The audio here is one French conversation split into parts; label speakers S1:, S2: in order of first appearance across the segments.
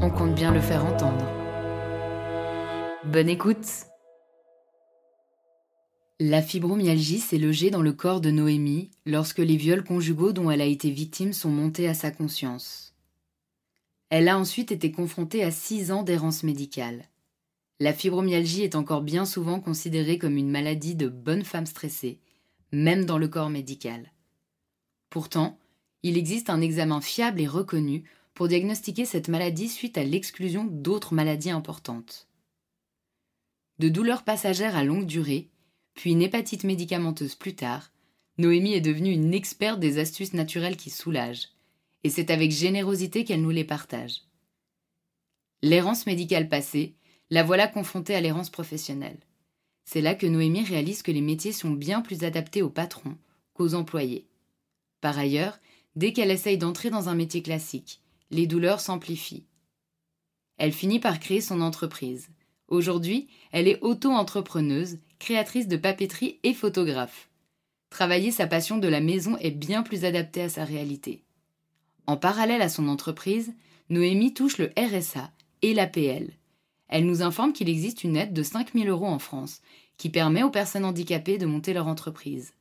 S1: on compte bien le faire entendre. Bonne écoute La fibromyalgie s'est logée dans le corps de Noémie lorsque les viols conjugaux dont elle a été victime sont montés à sa conscience. Elle a ensuite été confrontée à six ans d'errance médicale. La fibromyalgie est encore bien souvent considérée comme une maladie de bonne femme stressée, même dans le corps médical. Pourtant, il existe un examen fiable et reconnu pour diagnostiquer cette maladie suite à l'exclusion d'autres maladies importantes. De douleurs passagères à longue durée, puis une hépatite médicamenteuse plus tard, Noémie est devenue une experte des astuces naturelles qui soulagent, et c'est avec générosité qu'elle nous les partage. L'errance médicale passée, la voilà confrontée à l'errance professionnelle. C'est là que Noémie réalise que les métiers sont bien plus adaptés aux patrons qu'aux employés. Par ailleurs, dès qu'elle essaye d'entrer dans un métier classique, les douleurs s'amplifient. Elle finit par créer son entreprise. Aujourd'hui, elle est auto-entrepreneuse, créatrice de papeterie et photographe. Travailler sa passion de la maison est bien plus adapté à sa réalité. En parallèle à son entreprise, Noémie touche le RSA et l'APL. Elle nous informe qu'il existe une aide de 5000 euros en France qui permet aux personnes handicapées de monter leur entreprise.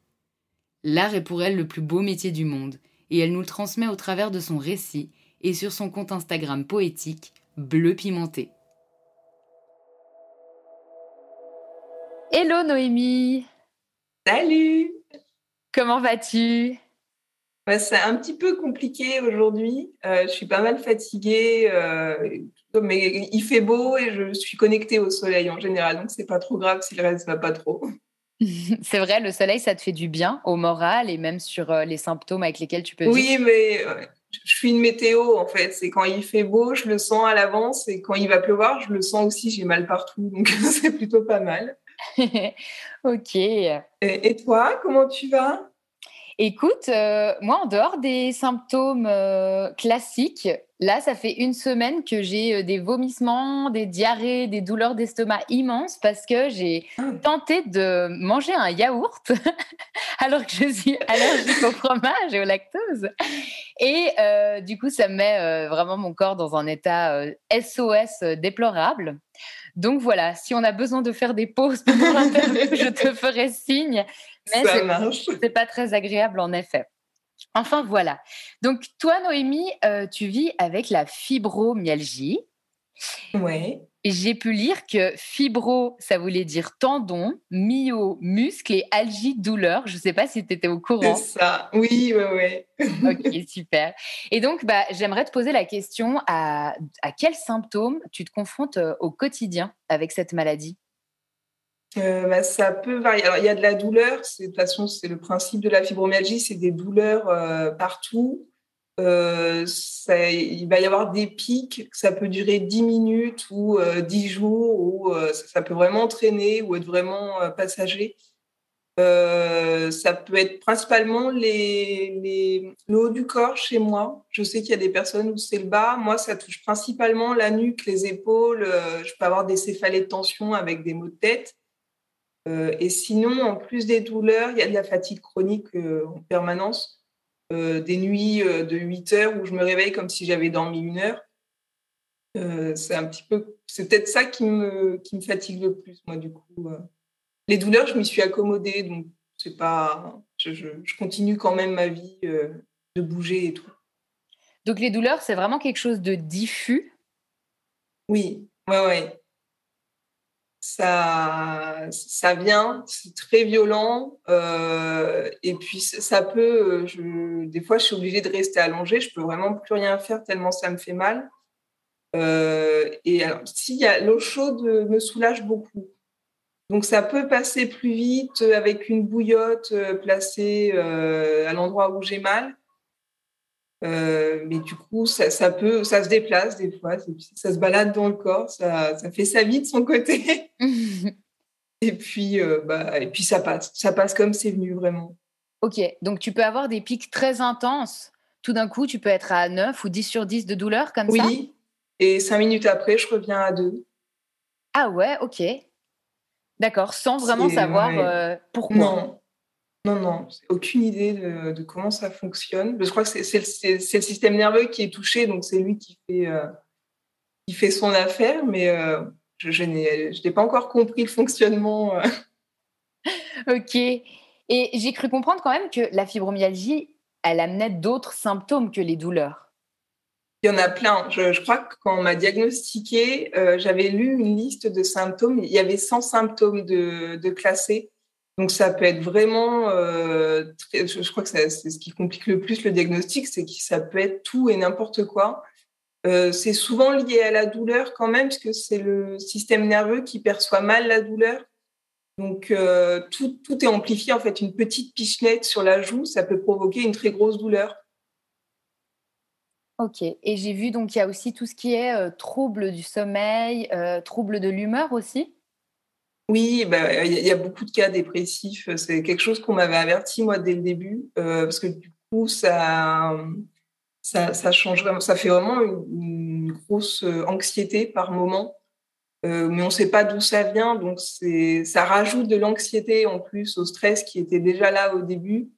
S1: L'art est pour elle le plus beau métier du monde et elle nous le transmet au travers de son récit et sur son compte Instagram poétique Bleu Pimenté. Hello Noémie
S2: Salut
S1: Comment vas-tu?
S2: C'est un petit peu compliqué aujourd'hui. Euh, je suis pas mal fatiguée, euh, mais il fait beau et je suis connectée au soleil en général, donc c'est pas trop grave si le reste va pas trop.
S1: c'est vrai, le soleil, ça te fait du bien au moral et même sur euh, les symptômes avec lesquels tu peux
S2: Oui, mais je suis une météo en fait. C'est quand il fait beau, je le sens à l'avance, et quand il va pleuvoir, je le sens aussi. J'ai mal partout, donc c'est plutôt pas mal.
S1: ok.
S2: Et, toi, comment tu vas?
S1: Écoute, euh, moi, en dehors des symptômes euh, classiques, là, ça fait une semaine que j'ai euh, des vomissements, des diarrhées, des douleurs d'estomac immenses parce que j'ai ah. tenté de manger un yaourt alors que je suis allergique au fromage et au lactose. Et du coup, ça met vraiment mon corps dans un état SOS déplorable. Donc voilà, si on a besoin de faire des pauses pendant l'interview, je te ferai signe. Mais c'est pas très agréable en effet. Enfin voilà. Donc toi, Noémie, euh, tu vis avec la fibromyalgie.
S2: Oui.
S1: J'ai pu lire que fibro, ça voulait dire tendon, myo, muscle et algie, douleur. Je ne sais pas si tu étais au courant.
S2: C'est ça, oui, oui,
S1: oui. ok, super. Et donc, bah, j'aimerais te poser la question à, à quels symptômes tu te confrontes euh, au quotidien avec cette maladie?
S2: Euh, bah, ça peut varier. Alors, il y a de la douleur. De toute façon, c'est le principe de la fibromyalgie, c'est des douleurs euh, partout. Euh, il va y avoir des pics, ça peut durer 10 minutes ou 10 jours, ou ça, peut vraiment traîner ou être vraiment passager. ça peut être principalement le haut du corps chez moi. Je sais qu'il y a des personnes où c'est le bas. Moi, ça touche principalement la nuque, les épaules. je peux avoir des céphalées de tension avec des maux de tête. Et sinon, en plus des douleurs, il y a de la fatigue chronique en permanence. des nuits de 8 heures où je me réveille comme si j'avais dormi une heure. c'est un petit peu, c'est peut-être ça qui me, qui me fatigue le plus, moi, du coup. Les douleurs, je m'y suis accommodée, donc c'est pas, je, continue quand même ma vie de bouger et tout.
S1: Donc les douleurs, c'est vraiment quelque chose de diffus?
S2: Oui, ouais, ouais. Ça, ça vient, c'est très violent, et puis ça peut. Je, des fois, je suis obligée de rester allongée. Je peux vraiment plus rien faire tellement ça me fait mal. et alors, si l'eau chaude me soulage beaucoup. Donc ça peut passer plus vite avec une bouillotte euh, placée euh, à l'endroit où j'ai mal. Euh, mais du coup, ça, peut, ça se déplace des fois, ça se balade dans le corps, ça, fait sa vie de son côté. et puis, bah, et puis ça passe, ça passe comme c'est venu vraiment.
S1: Ok, donc tu peux avoir des pics très intenses. Tout d'un coup, tu peux être à 9 ou 10 sur 10 de douleur comme
S2: ça?
S1: Oui,
S2: et 5 minutes après, je reviens à 2.
S1: Ah ouais, ok. D'accord, sans vraiment savoir euh, pourquoi.
S2: Non, non, non, aucune idée de, comment ça fonctionne. Je crois que c'est le, système nerveux qui est touché, donc c'est lui qui fait, euh, qui fait son affaire, mais euh, je, je n'ai pas encore compris le fonctionnement.
S1: ok. Et j'ai cru comprendre quand même que la fibromyalgie, elle amenait d'autres symptômes que les douleurs.
S2: Il y en a plein. Je, crois que quand on m'a diagnostiqué, euh, j'avais lu une liste de symptômes. Il y avait 100 symptômes de, de classés. Donc ça peut être vraiment, euh, je, crois que c'est ce qui complique le plus le diagnostic, c'est que ça peut être tout et n'importe quoi. Euh, c'est souvent lié à la douleur quand même, parce que c'est le système nerveux qui perçoit mal la douleur. Donc tout, tout est amplifié. En fait, une petite pichenette sur la joue, ça peut provoquer une très grosse douleur.
S1: Ok. Et j'ai vu donc il y a aussi tout ce qui est euh, trouble du sommeil, euh, trouble de l'humeur aussi?
S2: Oui, bah, il y, a beaucoup de cas dépressifs. C'est quelque chose qu'on m'avait averti moi dès le début, euh, parce que du coup ça, ça, change vraiment, ça fait vraiment une, grosse anxiété par moment. mais on ne sait pas d'où ça vient, donc ça rajoute de l'anxiété en plus au stress qui était déjà là au début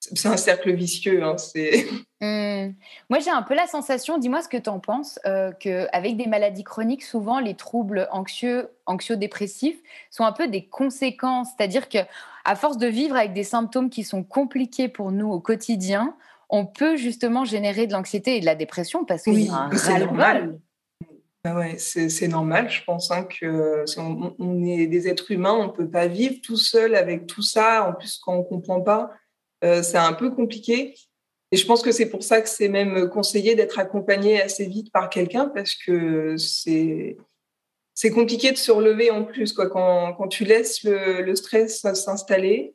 S2: c'est un cercle vicieux. Hein,
S1: mmh. Moi, j'ai un peu la sensation, dis-moi ce que tu en penses, euh, qu'avec des maladies chroniques, souvent les troubles anxieux, anxio-dépressifs sont un peu des conséquences. C'est-à-dire que à force de vivre avec des symptômes qui sont compliqués pour nous au quotidien, on peut justement générer de l'anxiété et de la dépression parce que
S2: oui, c'est normal. Ah ouais, c'est normal, je pense hein, que on, on, est des êtres humains, on ne peut pas vivre tout seul avec tout ça. En plus, quand on ne comprend pas, c'est un peu compliqué. Et je pense que c'est pour ça que c'est même conseillé d'être accompagné assez vite par quelqu'un parce que c'est c'est compliqué de se relever en plus quoi quand, quand tu laisses le, le stress s'installer.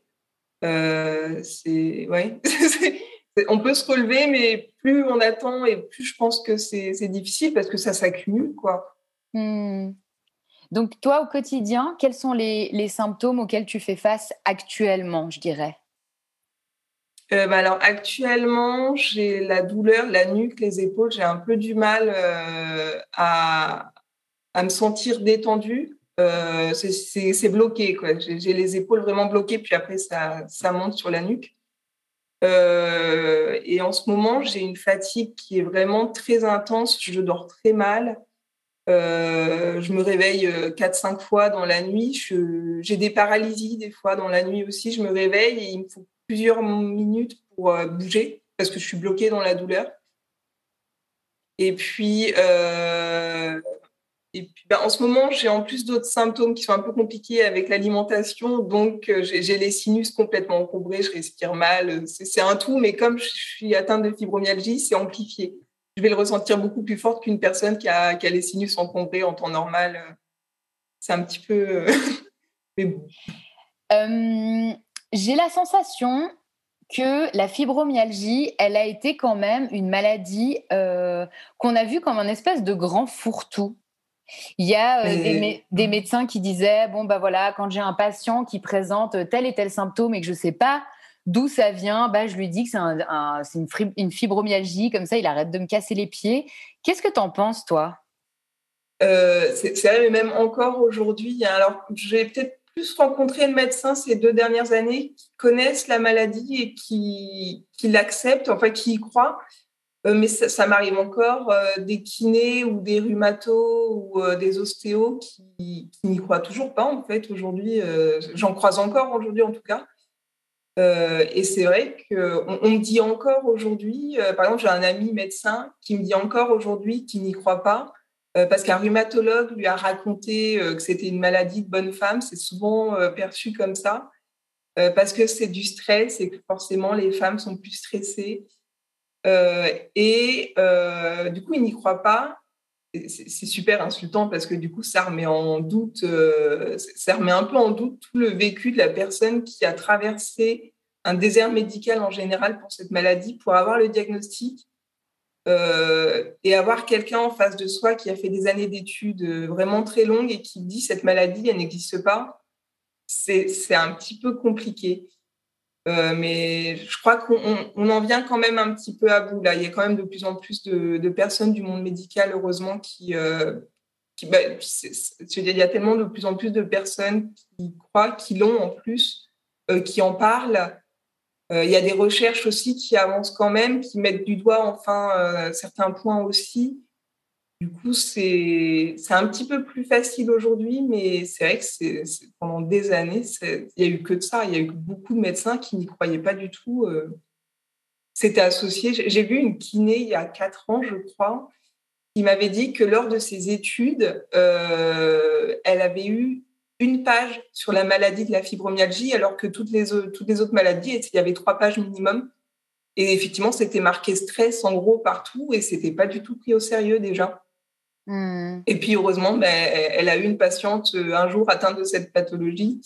S2: Euh, ouais, on peut se relever, mais plus on attend et plus je pense que c'est difficile parce que ça s'accumule.
S1: Mmh. Donc toi au quotidien, quels sont les, les symptômes auxquels tu fais face actuellement, je dirais?
S2: Euh, bah, alors actuellement, j'ai la douleur, la nuque, les épaules. J'ai un peu du mal euh, à, à, me sentir détendue. Euh, c'est bloqué, quoi. J'ai les épaules vraiment bloquées, puis après ça, ça monte sur la nuque. et en ce moment, j'ai une fatigue qui est vraiment très intense. Je dors très mal. je me réveille 4-5 fois dans la nuit. J'ai des paralysies des fois dans la nuit aussi. Je me réveille et il me faut plusieurs minutes pour euh, bouger parce que je suis bloquée dans la douleur. Et puis, euh, et puis ben, en ce moment, j'ai en plus d'autres symptômes qui sont un peu compliqués avec l'alimentation. Donc, euh, j'ai les sinus complètement encombrés, je respire mal. C'est un tout, mais comme je suis atteinte de fibromyalgie, c'est amplifié. Je vais le ressentir beaucoup plus fort qu'une personne qui a, qui a, les sinus encombrés en temps normal. C'est un petit peu. mais bon.
S1: J'ai la sensation que la fibromyalgie, elle a été quand même une maladie euh, qu'on a vue comme un espèce de grand fourre-tout. Il y a des, médecins qui disaient bon bah voilà quand j'ai un patient qui présente tel et tel symptôme et que je sais pas d'où ça vient, bah je lui dis que c'est une, une, fibromyalgie comme ça il arrête de me casser les pieds. Qu'est-ce que tu en penses toi?
S2: C'est vrai mais même encore aujourd'hui. Hein, alors j'ai peut-être plus rencontré de médecins ces deux dernières années qui connaissent la maladie et qui, qui l'acceptent, enfin qui y croient. Euh, mais ça, m'arrive encore euh, des kinés ou des rhumatos ou euh, des ostéos qui, n'y croient toujours pas, en fait, aujourd'hui. J'en croise encore aujourd'hui, en tout cas. et c'est vrai qu'on on me dit encore aujourd'hui, par exemple, j'ai un ami médecin qui me dit encore aujourd'hui qu'il n'y croit pas parce qu'un rhumatologue lui a raconté euh, que c'était une maladie de bonne femme. C'est souvent euh, perçu comme ça, parce que c'est du stress et que forcément les femmes sont plus stressées. et du coup, il n'y croit pas. C'est super insultant parce que du coup, ça remet en doute, ça remet un peu en doute tout le vécu de la personne qui a traversé un désert médical en général pour cette maladie, pour avoir le diagnostic euh, et avoir quelqu'un en face de soi qui a fait des années d'études euh, vraiment très longues et qui dit cette maladie, elle n'existe pas, c'est un petit peu compliqué. Euh, mais je crois qu'on en vient quand même un petit peu à bout là. Il y a quand même de plus en plus de, personnes du monde médical, heureusement, qui, qui bah, il y a tellement de plus en plus de personnes qui croient, qui l'ont en plus, qui en parlent. Euh, il y a des recherches aussi qui avancent quand même, qui mettent du doigt enfin euh, certains points aussi. Du coup, c'est un petit peu plus facile aujourd'hui, mais c'est vrai que pendant des années, il n'y a eu que de ça. Il y a eu beaucoup de médecins qui n'y croyaient pas du tout. Euh. C'était associé. J'ai vu une kiné il y a quatre ans, je crois, qui m'avait dit que lors de ses études, elle avait eu une page sur la maladie de la fibromyalgie, alors que toutes les, toutes les autres maladies, il y avait trois pages minimum. Et effectivement, c'était marqué stress en gros partout et c'était pas du tout pris au sérieux déjà. Hmm. Et puis heureusement, ben, elle a eu une patiente euh, un jour atteinte de cette pathologie.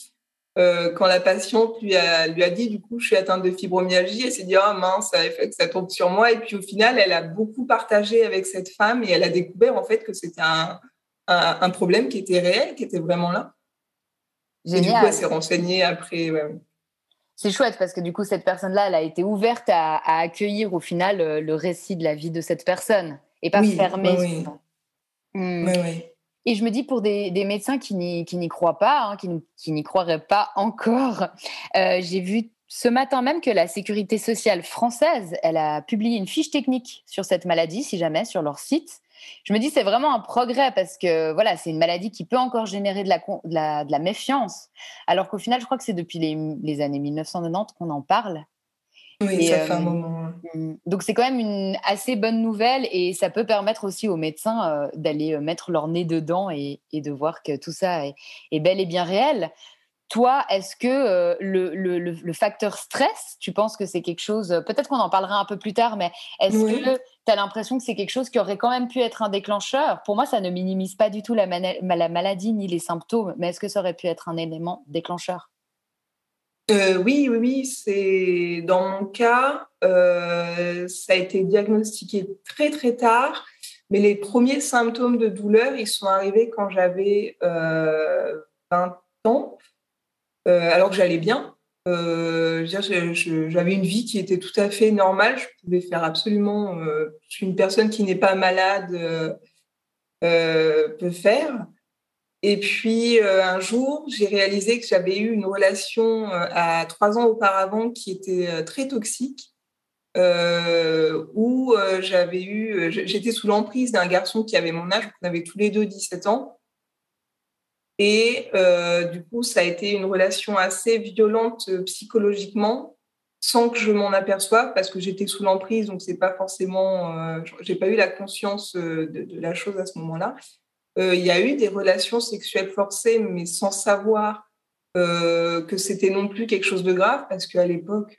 S2: Euh, quand la patiente lui a, lui a dit du coup je suis atteinte de fibromyalgie, elle s'est dit ah mince ça, ça tombe sur moi et puis au final elle a beaucoup partagé avec cette femme et elle a découvert en fait que c'était un, un problème qui était réel, qui était vraiment là. Et du coup, elle s'est renseignée après.
S1: C'est chouette parce que du coup, cette personne-là, elle a été ouverte à, accueillir au final euh, le, récit de la vie de cette personne et pas fermée. Oui,
S2: hmm. oui.
S1: Et je me dis pour des, médecins qui n'y croient pas, hein, qui n'y croiraient pas encore, euh, j'ai vu ce matin même que la sécurité sociale française, elle a publié une fiche technique sur cette maladie, si jamais, sur leur site je me dis c'est vraiment un progrès parce que voilà, c'est une maladie qui peut encore générer de la, de la, méfiance, alors qu'au final, je crois que c'est depuis les, années 1990 qu'on en parle.
S2: Oui, ça fait un euh, moment.
S1: Mm, donc c'est quand même une assez bonne nouvelle et ça peut permettre aussi aux médecins euh, d'aller euh, mettre leur nez dedans et, de voir que tout ça est bel et bien réel. Toi, est-ce que euh, le, facteur stress, tu penses que c'est quelque chose, peut-être qu'on en parlera un peu plus tard, mais est-ce que tu as l'impression que c'est quelque chose qui aurait quand même pu être un déclencheur? Pour moi, ça ne minimise pas du tout la, maladie ni les symptômes, mais est-ce que ça aurait pu être un élément déclencheur?
S2: Euh, oui, oui, oui, c'est dans mon cas, euh, ça a été diagnostiqué très très tard, mais les premiers symptômes de douleur, ils sont arrivés quand j'avais 20 ans. Euh, alors que j'allais bien. Euh, j'avais une vie qui était tout à fait normale. Je pouvais faire absolument. Euh, je suis une personne qui n'est pas malade peut faire. Et puis un jour, j'ai réalisé que j'avais eu une relation à trois ans auparavant qui était très toxique, où j'avais eu, j'étais sous l'emprise d'un garçon qui avait mon âge, on avait tous les deux 17 ans, et euh, du coup, ça a été une relation assez violente euh, psychologiquement, sans que je m'en aperçoive, parce que j'étais sous l'emprise, donc c'est pas forcément, euh, j'ai pas eu la conscience de, la chose à ce moment-là. Il y a eu des relations sexuelles forcées, mais sans savoir que c'était non plus quelque chose de grave, parce qu'à l'époque,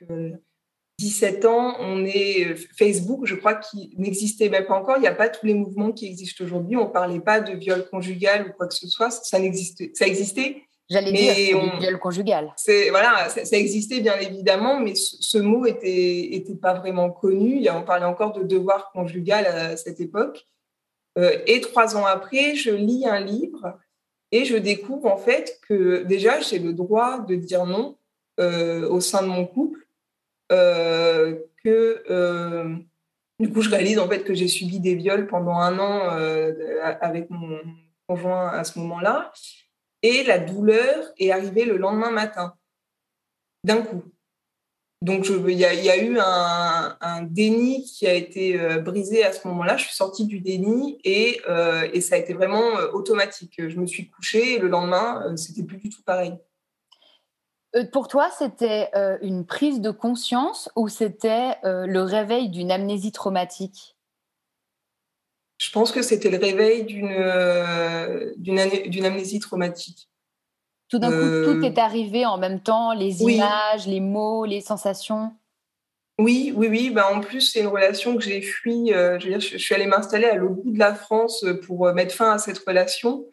S2: 17 ans, on est euh, Facebook, je crois qu'il n'existait même pas encore. Il n'y a pas tous les mouvements qui existent aujourd'hui. On ne parlait pas de viol conjugal ou quoi que ce soit. Ça, n'existait, ça existait.
S1: J'allais dire on, viol conjugal.
S2: C'est, voilà, ça, existait bien évidemment, mais ce, mot était, était pas vraiment connu. On parlait encore de devoir conjugal à cette époque. et trois ans après, je lis un livre et je découvre en fait que déjà, j'ai le droit de dire non au sein de mon couple, que du coup, je réalise en fait que j'ai subi des viols pendant un an avec mon conjoint à ce moment-là. Et la douleur est arrivée le lendemain matin, d'un coup. Donc, il y, a eu un, déni qui a été euh, brisé à ce moment-là. Je suis sortie du déni et, euh, et ça a été vraiment euh, automatique. Je me suis couchée et le lendemain, c'était plus du tout pareil.
S1: Pour toi, c'était une prise de conscience ou c'était le réveil d'une amnésie traumatique?
S2: Je pense que c'était le réveil d'une euh, d'une amnésie traumatique.
S1: Tout d'un coup, tout euh, est arrivé en même temps, les images, les mots, les sensations?
S2: Oui, oui, oui. Bah, en plus, c'est une relation que j'ai fui. Euh, je, veux dire, je, suis allée m'installer à l'autre bout de la France pour mettre fin à cette relation.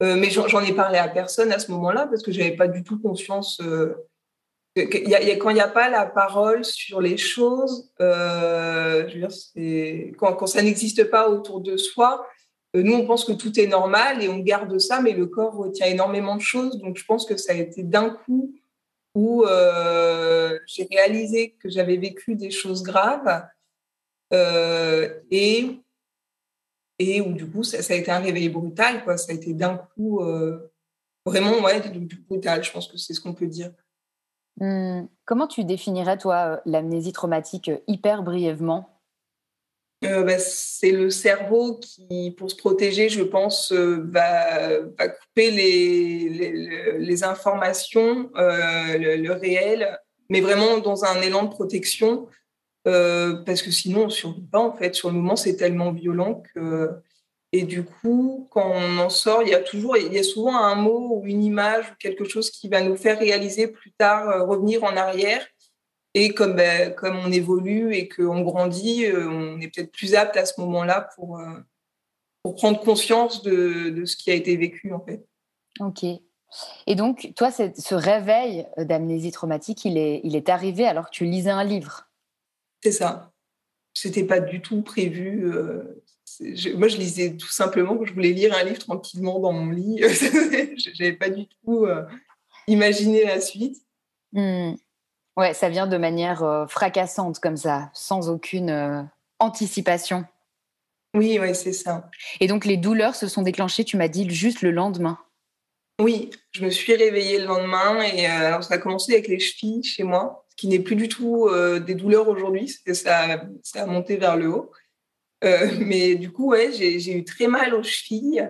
S2: Mais j'en ai parlé à personne à ce moment-là parce que je n'avais pas du tout conscience quand il n'y a pas la parole sur les choses, euh, quand, quand, ça n'existe pas autour de soi, euh, nous, on pense que tout est normal et on garde ça, mais le corps retient énormément de choses. Donc, je pense que ça a été d'un coup où euh, j'ai réalisé que j'avais vécu des choses graves et, et où, du coup, ça, a été un réveil brutal. Quoi. Ça a été d'un coup vraiment ouais, brutal, je pense que c'est ce qu'on peut dire.
S1: Mmh. Comment tu définirais, toi, euh, l'amnésie traumatique euh, hyper brièvement?
S2: Euh, bah, c'est le cerveau qui, pour se protéger, je pense, va, couper les, les, informations, le, réel, mais vraiment dans un élan de protection, parce que sinon on ne survit pas en fait. Sur le moment, c'est tellement violent que et du coup, quand on en sort, il y a toujours, il y a souvent un mot ou une image ou quelque chose qui va nous faire réaliser plus tard, euh, revenir en arrière. Et comme, ben, comme on évolue et qu'on grandit, euh, on est peut-être plus apte à ce moment-là pour, euh, pour prendre conscience de, de, ce qui a été vécu, en fait.
S1: Ok. Et donc, toi, ce réveil d'amnésie traumatique, il est, il est arrivé alors que tu lisais un livre?
S2: C'est ça. C'était pas du tout prévu moi, je lisais tout simplement que je voulais lire un livre tranquillement dans mon lit. je n'avais pas du tout euh, imaginé la suite.
S1: Hmm. Ouais, ça vient de manière euh, fracassante comme ça, sans aucune euh, anticipation.
S2: Oui, ouais, c'est ça.
S1: Et donc les douleurs se sont déclenchées, tu m'as dit, juste le lendemain.
S2: Oui, je me suis réveillée le lendemain et ça a commencé avec les chevilles chez moi, qui n'est plus du tout des douleurs aujourd'hui, ça, ça a monté vers le haut. Euh, mais du coup, ouais, j'ai eu très mal aux chevilles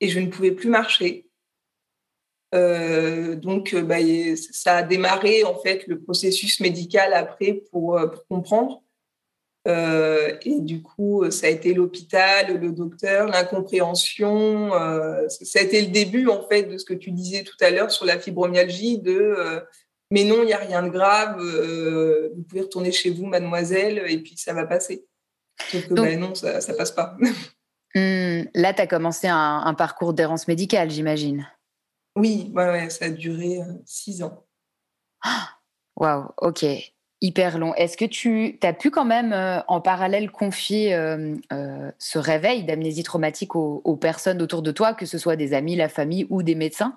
S2: et je ne pouvais plus marcher. Euh, donc, euh, bah, ça a démarré en fait le processus médical après pour, comprendre. et du coup, ça a été l'hôpital, le docteur, l'incompréhension. ça a été le début en fait de ce que tu disais tout à l'heure sur la fibromyalgie de mais non, il n'y a rien de grave. vous pouvez retourner chez vous, mademoiselle, et puis ça va passer. Sauf que ben non, ça, ne passe pas.
S1: Hmm, là, tu as commencé un, parcours d'errance médicale, j'imagine.
S2: Oui, ouais, ouais, ça a duré euh, six ans.
S1: Waouh, ok, hyper long. Est-ce que tu as pu quand même euh, en parallèle confier euh, ce réveil d'amnésie traumatique aux, personnes autour de toi, que ce soit des amis, la famille ou des médecins?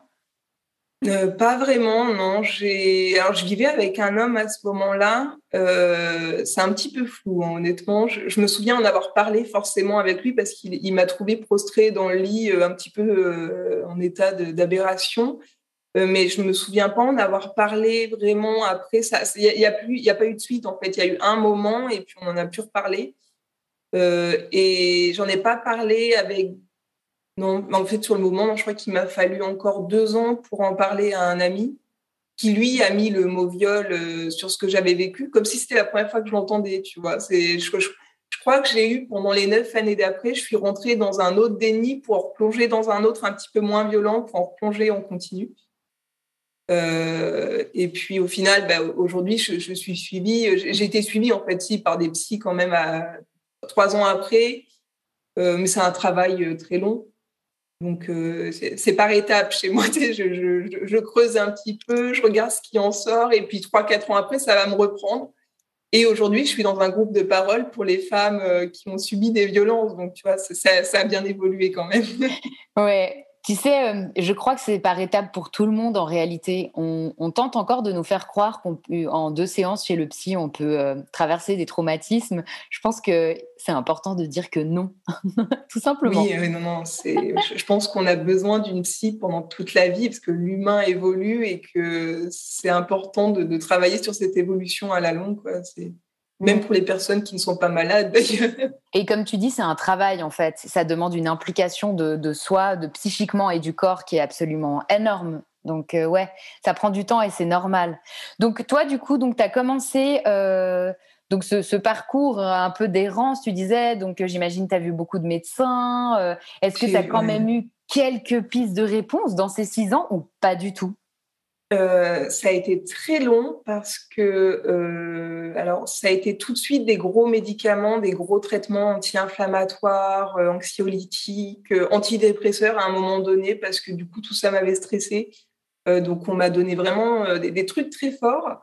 S2: Euh, pas vraiment, non. Alors je vivais avec un homme à ce moment-là. Euh, c'est un petit peu flou, hein, honnêtement. Je, me souviens en avoir parlé forcément avec lui parce qu'il m'a trouvé prostrée dans le lit, euh, un petit peu en état d'aberration. mais je me souviens pas en avoir parlé vraiment après. Ça, il y, a, y a pas eu de suite en fait. Il y a eu un moment et puis on en a pu reparler. et j'en ai pas parlé avec non, en fait, sur le moment, je crois qu'il m'a fallu encore deux ans pour en parler à un ami qui, lui, a mis le mot viol euh, sur ce que j'avais vécu, comme si c'était la première fois que je l'entendais, tu vois. C'est, je, crois que j'ai eu, pendant les neuf années d'après, je suis rentrée dans un autre déni pour plonger dans un autre un petit peu moins violent, pour en plonger en continu. Euh, et puis, au final, bah, aujourd'hui, je, suis suivie, j'ai été suivie, en fait, si, par des psys quand même à, trois ans après, euh, mais c'est un travail très long. Donc, euh, c'est par étapes chez moi. je, creuse un petit peu, je regarde ce qui en sort, et puis trois, quatre ans après, ça va me reprendre. Et aujourd'hui, je suis dans un groupe de parole pour les femmes qui ont subi des violences. Donc, tu vois, ça, ça a bien évolué quand même.
S1: ouais, tu sais, euh, je crois que c'est par étapes pour tout le monde en réalité. On, tente encore de nous faire croire qu'en deux séances chez le psy, on peut euh, traverser des traumatismes. Je pense que c'est important de dire que non, tout simplement.
S2: Oui, euh, non, non. je pense qu'on a besoin d'une psy pendant toute la vie parce que l'humain évolue et que c'est important de, travailler sur cette évolution à la longue. Même pour les personnes qui ne sont pas malades.
S1: Et comme tu dis, c'est un travail, en fait. Ça demande une implication de, soi, de psychiquement et du corps qui est absolument énorme. Donc, euh, ouais, ça prend du temps et c'est normal. Donc, toi, du coup, tu as commencé euh, donc ce, parcours un peu d'errance, tu disais. Donc, euh, j'imagine tu as vu beaucoup de médecins. Est-ce que tu as quand même eu quelques pistes de réponse dans ces six ans ou pas du tout?
S2: Euh, ça a été très long parce que, euh, alors, ça a été tout de suite des gros médicaments, des gros traitements anti-inflammatoires, euh, anxiolytiques, antidépresseurs à un moment donné parce que du coup, tout ça m'avait stressé. donc, on m'a donné vraiment des, trucs très forts.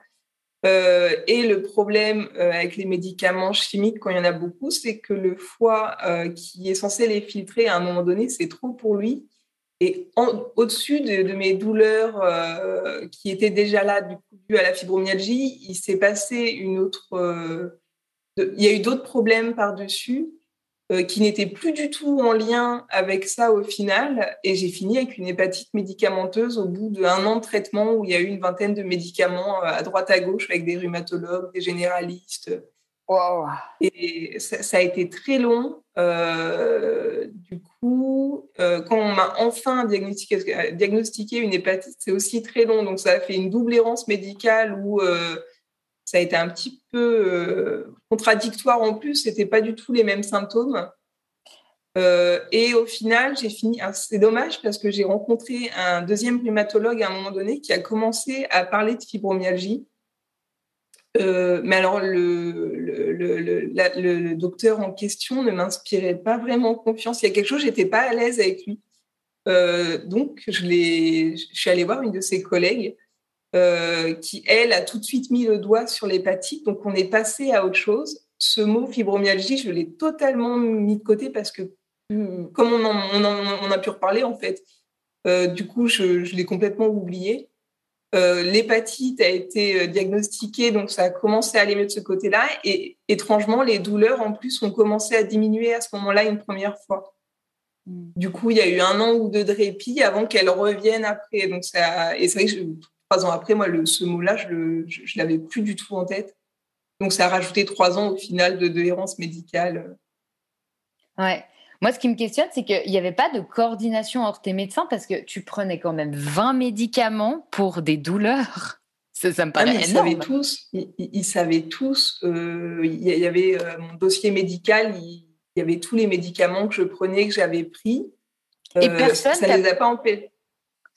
S2: et le problème avec les médicaments chimiques, quand il y en a beaucoup, c'est que le foie qui est censé les filtrer à un moment donné, c'est trop pour lui. Et au-dessus de, mes douleurs euh, qui étaient déjà là, du coup, à la fibromyalgie, il s'est passé une autre. Euh, il y a eu d'autres problèmes par-dessus euh, qui n'étaient plus du tout en lien avec ça au final. Et j'ai fini avec une hépatite médicamenteuse au bout d'un an de traitement où il y a eu une vingtaine de médicaments à droite à gauche avec des rhumatologues, des généralistes. Et ça, a été très long. du coup, quand on m'a enfin diagnostiqué, diagnostiqué, une hépatite, c'est aussi très long. Donc, ça a fait une double errance médicale où ça a été un petit peu contradictoire en plus. C'était pas du tout les mêmes symptômes. et au final, j'ai fini. C'est dommage parce que j'ai rencontré un deuxième rhumatologue à un moment donné qui a commencé à parler de fibromyalgie. Euh, mais alors, le, le, le, docteur en question ne m'inspirait pas vraiment confiance. Il y a quelque chose, j'étais pas à l'aise avec lui. Euh, donc, je, je suis allée voir une de ses collègues euh, qui, elle, a tout de suite mis le doigt sur l'hépatite. Donc, on est passé à autre chose. Ce mot fibromyalgie, je l'ai totalement mis de côté parce que, comme on, on, a pu reparler, en fait, du coup, je, je l'ai complètement oublié. Euh, l'hépatite a été euh, diagnostiquée, donc ça a commencé à aller mieux de ce côté-là. Et étrangement, les douleurs, en plus, ont commencé à diminuer à ce moment-là une première fois. Hmm. Du coup, il y a eu un an ou deux de répit avant qu'elles reviennent après. Donc ça, et c'est vrai que trois ans après, moi, le, ce mot-là, je ne l'avais plus du tout en tête. Donc ça a rajouté trois ans au final de, de errance médicale.
S1: Ouais. Moi, ce qui me questionne, c'est qu'il n'y avait pas de coordination entre tes médecins parce que tu prenais quand même 20 médicaments pour des douleurs. Ça, ça me paraît
S2: ah, ils Savaient tous, ils, savaient tous. Euh, il y avait euh, mon dossier médical, il, y avait tous les médicaments que je prenais, que j'avais pris.
S1: Et euh, personne.
S2: Ça ne les a pas empêchés.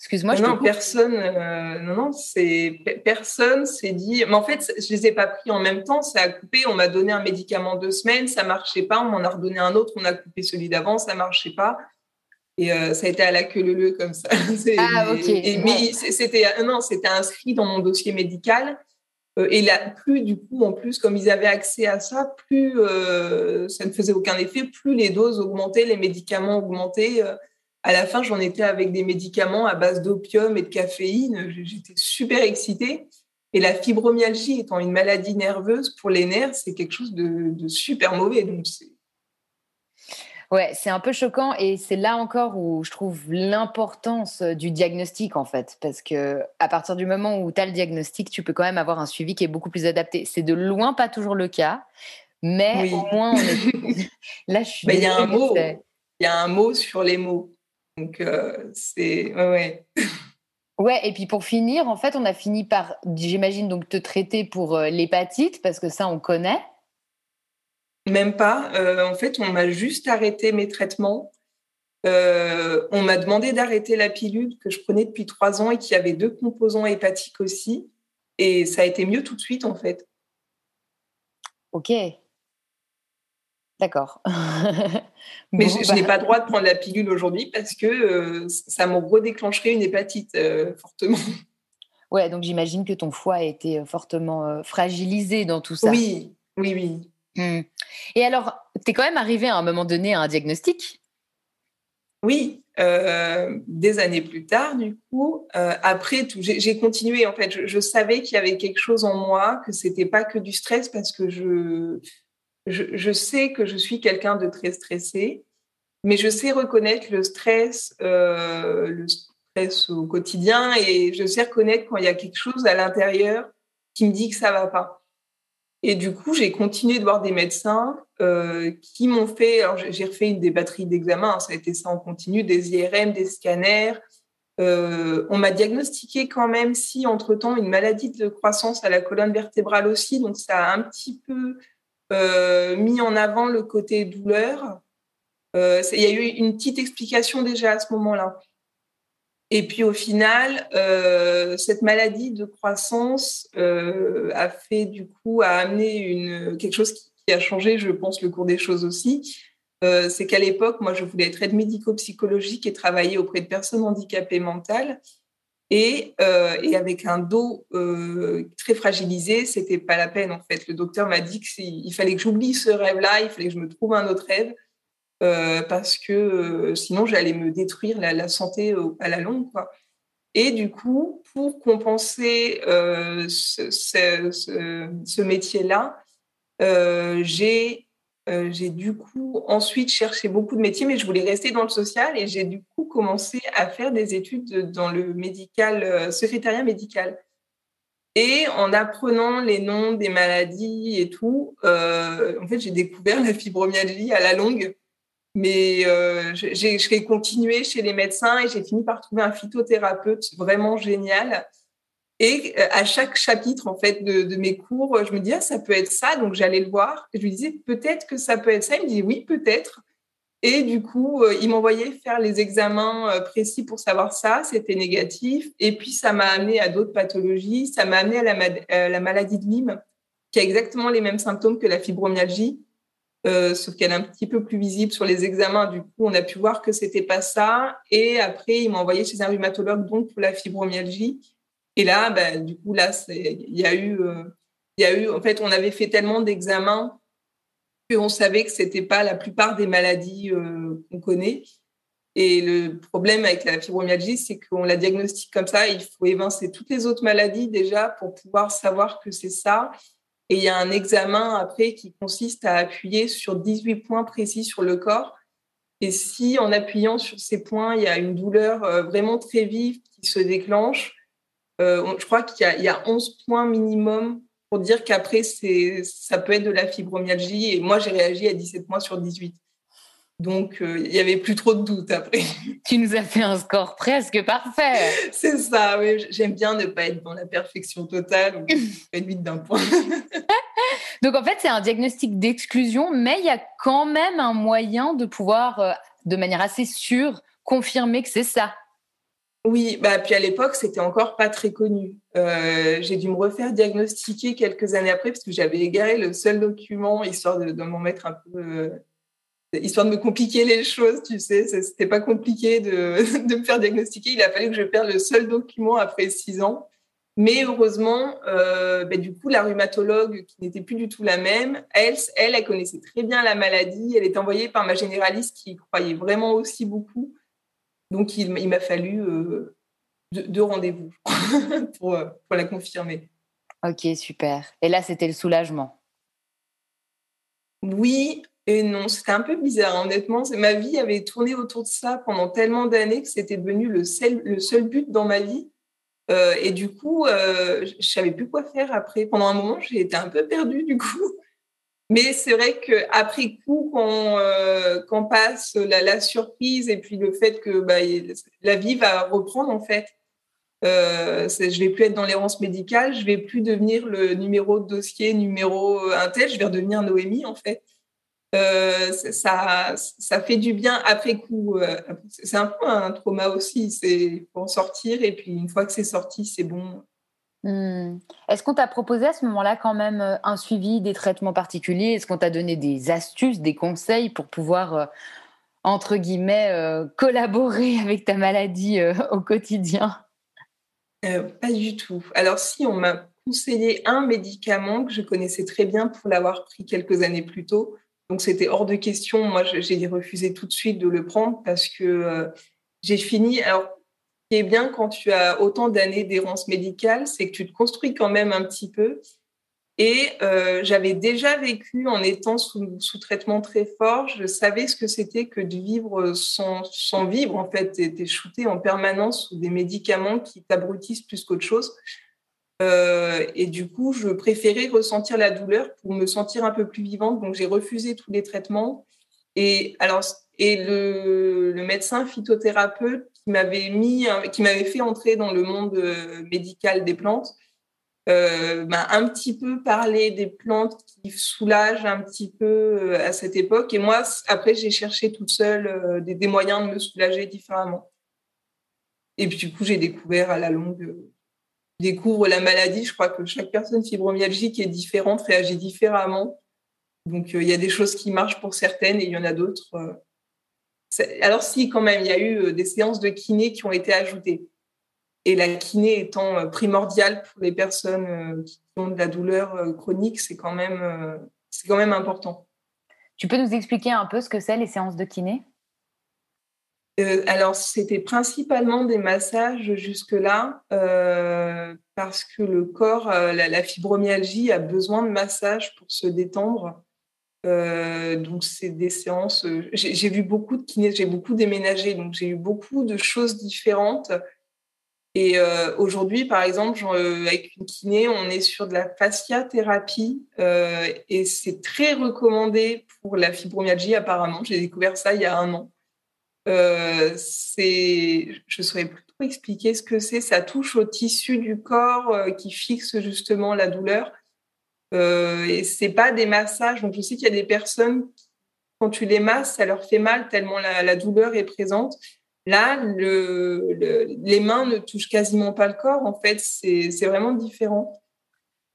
S1: Excuse-moi,
S2: je non, personne, euh, non, non, c'est personne s'est dit. Mais en fait, je les ai pas pris en même temps. Ça a coupé. On m'a donné un médicament deux semaines, ça marchait pas. On m'en a redonné un autre. On a coupé celui d'avant, ça marchait pas. Et euh, ça a été à la queue leu comme ça.
S1: ah ok.
S2: mais c'était euh, non, c'était inscrit dans mon dossier médical. et là, plus du coup, en plus, comme ils avaient accès à ça, plus ça ne faisait aucun effet, plus les doses augmentaient, les médicaments augmentaient à la fin, j'en étais avec des médicaments à base d'opium et de caféine. J'étais super excitée. Et la fibromyalgie étant une maladie nerveuse, pour les nerfs, c'est quelque chose de, super mauvais. Donc
S1: Ouais, c'est un peu choquant et c'est là encore où je trouve l'importance du diagnostic en fait, parce que à partir du moment où tu as le diagnostic, tu peux quand même avoir un suivi qui est beaucoup plus adapté. C'est de loin pas toujours le cas, mais au moins on est...
S2: là je suis. Il y a un mot. Il y a un mot sur les mots. Donc, euh, c'est. Ouais,
S1: ouais. et puis pour finir, en fait, on a fini par, j'imagine, donc te traiter pour euh, l'hépatite, parce que ça, on connaît.
S2: Même pas. Euh, en fait, on m'a juste arrêté mes traitements. on m'a demandé d'arrêter la pilule que je prenais depuis trois ans et qui avait deux composants hépatiques aussi. Et ça a été mieux tout de suite, en fait.
S1: Ok. D'accord.
S2: Mais je, n'ai bah pas le droit de prendre la pilule aujourd'hui parce que euh, ça me redéclencherait une hépatite euh, fortement.
S1: Ouais, donc j'imagine que ton foie a été fortement fragilisé dans tout ça.
S2: Oui, oui, oui.
S1: Mmh. Et alors, tu es quand même arrivé à un moment donné à un diagnostic?
S2: Oui, des années plus tard, du coup, après tout, j'ai continué. En fait, je, je savais qu'il y avait quelque chose en moi, que c'était pas que du stress, parce que je, je, sais que je suis quelqu'un de très stressé, mais je sais reconnaître le stress, euh, le stress au quotidien, et je sais reconnaître quand il y a quelque chose à l'intérieur qui me dit que ça va pas. Et du coup, j'ai continué de voir des médecins euh, qui m'ont fait. Alors, j'ai refait une des batteries d'examen. Hein, ça a été ça en continu, des IRM, des scanners. Euh, on m'a diagnostiqué quand même, si entre-temps, une maladie de croissance à la colonne vertébrale aussi. Donc, ça a un petit peu mis en avant le côté douleur. Euh, il y a eu une petite explication déjà à ce moment-là. Et puis au final, euh, cette maladie de croissance a fait du coup, a amené une, quelque chose qui, a changé, je pense, le cours des choses aussi. c'est qu'à l'époque, moi, je voulais être aide médico-psychologique et travailler auprès de personnes handicapées mentales. Euh, et, avec un dos euh, très fragilisé, c'était pas la peine en fait. Le docteur m'a dit qu'il fallait que j'oublie ce rêve-là, il fallait que je me trouve un autre rêve euh, parce que sinon j'allais me détruire la, santé à la longue. Quoi. Et du coup, pour compenser ce, ce métier-là, j'ai euh, j'ai du coup ensuite cherché beaucoup de métiers, mais je voulais rester dans le social et j'ai du coup commencé à faire des études dans le médical, euh, secrétariat médical. Et en apprenant les noms des maladies et tout, euh, en fait, j'ai découvert la fibromyalgie à la longue. Mais j'ai continué chez les médecins et j'ai fini par trouver un phytothérapeute vraiment génial et euh, à chaque chapitre en fait de, mes cours, je me disais ah, ça peut être ça, donc j'allais le voir. Je lui disais peut-être que ça peut être ça. Il me disait oui peut-être. Et du coup, euh, il m'envoyait faire les examens euh, précis pour savoir ça. C'était négatif. Et puis ça m'a amené à d'autres pathologies. Ça m'a amené à la, maladie de Lyme, qui a exactement les mêmes symptômes que la fibromyalgie. sauf qu'elle est un petit peu plus visible sur les examens. Du coup, on a pu voir que c'était pas ça. Et après, il m'a envoyé chez un rhumatologue donc pour la fibromyalgie. Et là, ben, du coup, là, il y a eu, euh, il y a eu, en fait, on avait fait tellement d'examens qu'on savait que c'était pas la plupart des maladies euh, qu'on connaît. Et le problème avec la fibromyalgie, c'est qu'on la diagnostique comme ça. Il faut évincer toutes les autres maladies déjà pour pouvoir savoir que c'est ça. Et il y a un examen après qui consiste à appuyer sur 18 points précis sur le corps. Et si en appuyant sur ces points, il y a une douleur euh, vraiment très vive qui se déclenche, euh, je crois qu'il y, a 11 points minimum pour dire qu'après, ça peut être de la fibromyalgie. Et moi, j'ai réagi à 17 mois sur 18. Donc, euh, il n'y avait plus trop de doutes après.
S1: Tu nous as fait un score presque parfait.
S2: C'est ça, oui. J'aime bien ne pas être dans la perfection totale. être vite d'un point.
S1: donc, en fait, c'est un diagnostic d'exclusion, mais il y a quand même un moyen de pouvoir, euh, de manière assez sûre, confirmer que c'est ça.
S2: Oui, bah, puis à l'époque, c'était encore pas très connu. Euh, j'ai dû me refaire diagnostiquer quelques années après parce que j'avais égaré le seul document histoire de, m'en mettre un peu, euh, histoire de me compliquer les choses, tu sais. C'était pas compliqué de, de, me faire diagnostiquer. Il a fallu que je perde le seul document après six ans. Mais heureusement, euh, bah, du coup, la rhumatologue, qui n'était plus du tout la même, elle, elle, elle connaissait très bien la maladie. Elle est envoyée par ma généraliste qui croyait vraiment aussi beaucoup. Donc, il, m'a fallu euh, deux, rendez-vous euh, pour, la confirmer.
S1: Ok, super. Et là, c'était le soulagement.
S2: Oui et non. C'était un peu bizarre, honnêtement. Ma vie avait tourné autour de ça pendant tellement d'années que c'était devenu le seul, le seul but dans ma vie. Euh, et du coup, je ne savais plus quoi faire après. Pendant un moment, j'ai été un peu perdue, du coup. Mais c'est vrai qu'après coup, quand, euh, passe la, surprise et puis le fait que bah, la vie va reprendre, en fait, euh, je vais plus être dans l'errance médicale, je vais plus devenir le numéro de dossier, numéro un tel, je vais redevenir Noémie, en fait. Euh, ça, ça fait du bien après coup. Euh, c'est un peu un trauma aussi, c'est pour en sortir et puis une fois que c'est sorti, c'est bon.
S1: Mmh. Est-ce qu'on t'a proposé à ce moment-là quand même euh, un suivi des traitements particuliers? Est-ce qu'on t'a donné des astuces, des conseils pour pouvoir, euh, entre guillemets, euh, collaborer avec ta maladie au quotidien?
S2: Pas du tout. Alors si, on m'a conseillé un médicament que je connaissais très bien pour l'avoir pris quelques années plus tôt. Donc c'était hors de question. Moi, j'ai refusé tout de suite de le prendre parce que j'ai fini. Qui bien quand tu as autant d'années d'errance médicale, c'est que tu te construis quand même un petit peu. Et euh, j'avais déjà vécu en étant sous, traitement très fort. Je savais ce que c'était que de vivre sans, vivre. En fait, tu es shooté en permanence sous des médicaments qui t'abrutissent plus qu'autre chose. Euh, et du coup, je préférais ressentir la douleur pour me sentir un peu plus vivante. Donc, j'ai refusé tous les traitements. Et alors, et le médecin phytothérapeute qui m'avait mis, qui m'avait fait entrer dans le monde euh, médical des plantes, euh, ben, un petit peu parler des plantes qui soulagent un petit peu euh, à cette époque. Et moi, après, j'ai cherché toute seule euh, des, moyens de me soulager différemment. Et puis, du coup, j'ai découvert à la longue, découvre la maladie. Je crois que chaque personne fibromyalgique est différente, réagit différemment. Donc, il y a des choses qui marchent pour certaines et il y en a d'autres. Alors, si, quand même, il y a eu des séances de kiné qui ont été ajoutées et la kiné étant euh, primordiale pour les personnes euh, qui ont de la douleur euh, chronique, c'est quand même, c'est quand même important.
S1: Tu peux nous expliquer un peu ce que c'est les séances de kiné?
S2: Alors, c'était principalement des massages jusque-là, parce que le corps, la, fibromyalgie a besoin de massages pour se détendre. Donc, c'est des séances. J'ai vu beaucoup de kiné, j'ai beaucoup déménagé, donc j'ai eu beaucoup de choses différentes. Et euh, aujourd'hui, par exemple, euh, avec une kiné, on est sur de la fasciathérapie euh, et c'est très recommandé pour la fibromyalgie apparemment. J'ai découvert ça il y a un an. Euh, c'est, je saurais plus trop expliquer ce que c'est. Ça touche au tissu du corps euh, qui fixe justement la douleur. Euh, et c'est pas des massages. Donc je sais qu'il y a des personnes quand tu les masses, ça leur fait mal tellement la, la douleur est présente. Là, le, les mains ne touchent quasiment pas le corps. En fait, c'est vraiment différent.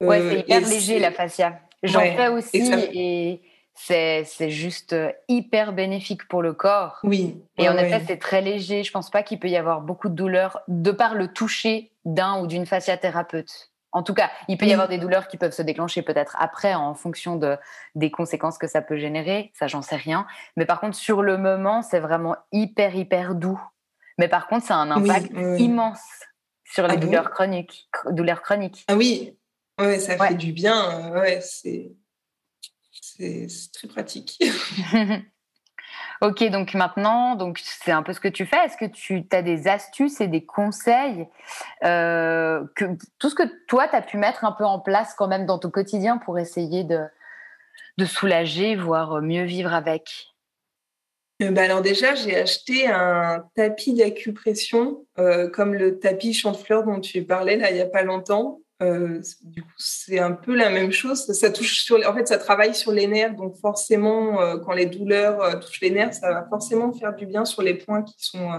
S1: Ouais, c'est euh, hyper léger la fascia. J'en fais aussi et, c'est juste euh, hyper bénéfique pour le corps.
S2: Oui.
S1: Et en effet, c'est très léger. Je pense pas qu'il peut y avoir beaucoup de douleur de par le toucher d'un ou d'une fasciathérapeute. En tout cas, il peut y avoir des douleurs qui peuvent se déclencher peut-être après en fonction de, des conséquences que ça peut générer. Ça, j'en sais rien. Mais par contre, sur le moment, c'est vraiment hyper, hyper doux. Mais par contre, ça a un impact immense sur les ah douleurs, chroniques, douleurs chroniques.
S2: Ah oui, ouais, ça fait du bien. Ouais, c'est très pratique.
S1: Ok, donc maintenant, donc c'est un peu ce que tu fais. Est-ce que tu as des astuces et des conseils euh, tout ce que toi tu as pu mettre un peu en place quand même dans ton quotidien pour essayer de, de soulager, voire mieux vivre avec?
S2: Euh, bah alors déjà, j'ai acheté un tapis d'acupression, euh, comme le tapis chante-fleur dont tu parlais là il n'y a pas longtemps. Euh, du coup, c'est un peu la même chose. Ça, touche sur, en fait, ça travaille sur les nerfs, donc forcément, euh, quand les douleurs euh, touchent les nerfs, ça va forcément faire du bien sur les points qui sont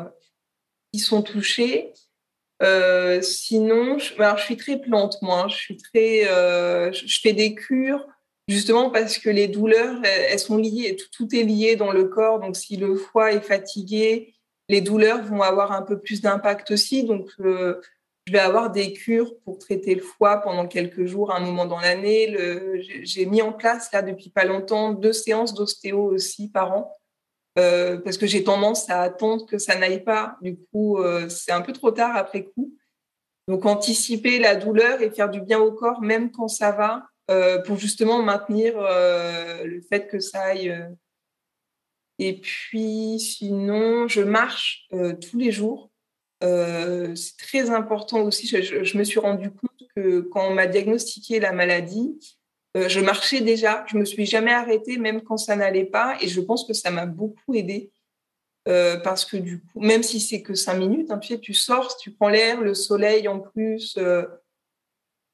S2: qui sont touchés. sinon, je, alors, je suis très plante, moi. Hein. Je suis très, je, fais des cures justement parce que les douleurs, elles, sont liées, tout, tout, est lié dans le corps. Donc, si le foie est fatigué, les douleurs vont avoir un peu plus d'impact aussi. Donc, je vais avoir des cures pour traiter le foie pendant quelques jours, un moment dans l'année. J'ai mis en place, là, depuis pas longtemps, deux séances d'ostéo aussi par an. Euh, parce que j'ai tendance à attendre que ça n'aille pas. Du coup, euh, c'est un peu trop tard après coup. Donc, anticiper la douleur et faire du bien au corps, même quand ça va, euh, pour justement maintenir le fait que ça aille. Et puis, sinon, je marche tous les jours. Euh, c'est très important aussi. Je, me suis rendu compte que quand on m'a diagnostiqué la maladie, euh, je marchais déjà. Je me suis jamais arrêtée, même quand ça n'allait pas. Et je pense que ça m'a beaucoup aidé. Euh, parce que du coup, même si c'est que cinq minutes, hein, tu, tu sors, tu prends l'air, le soleil en plus,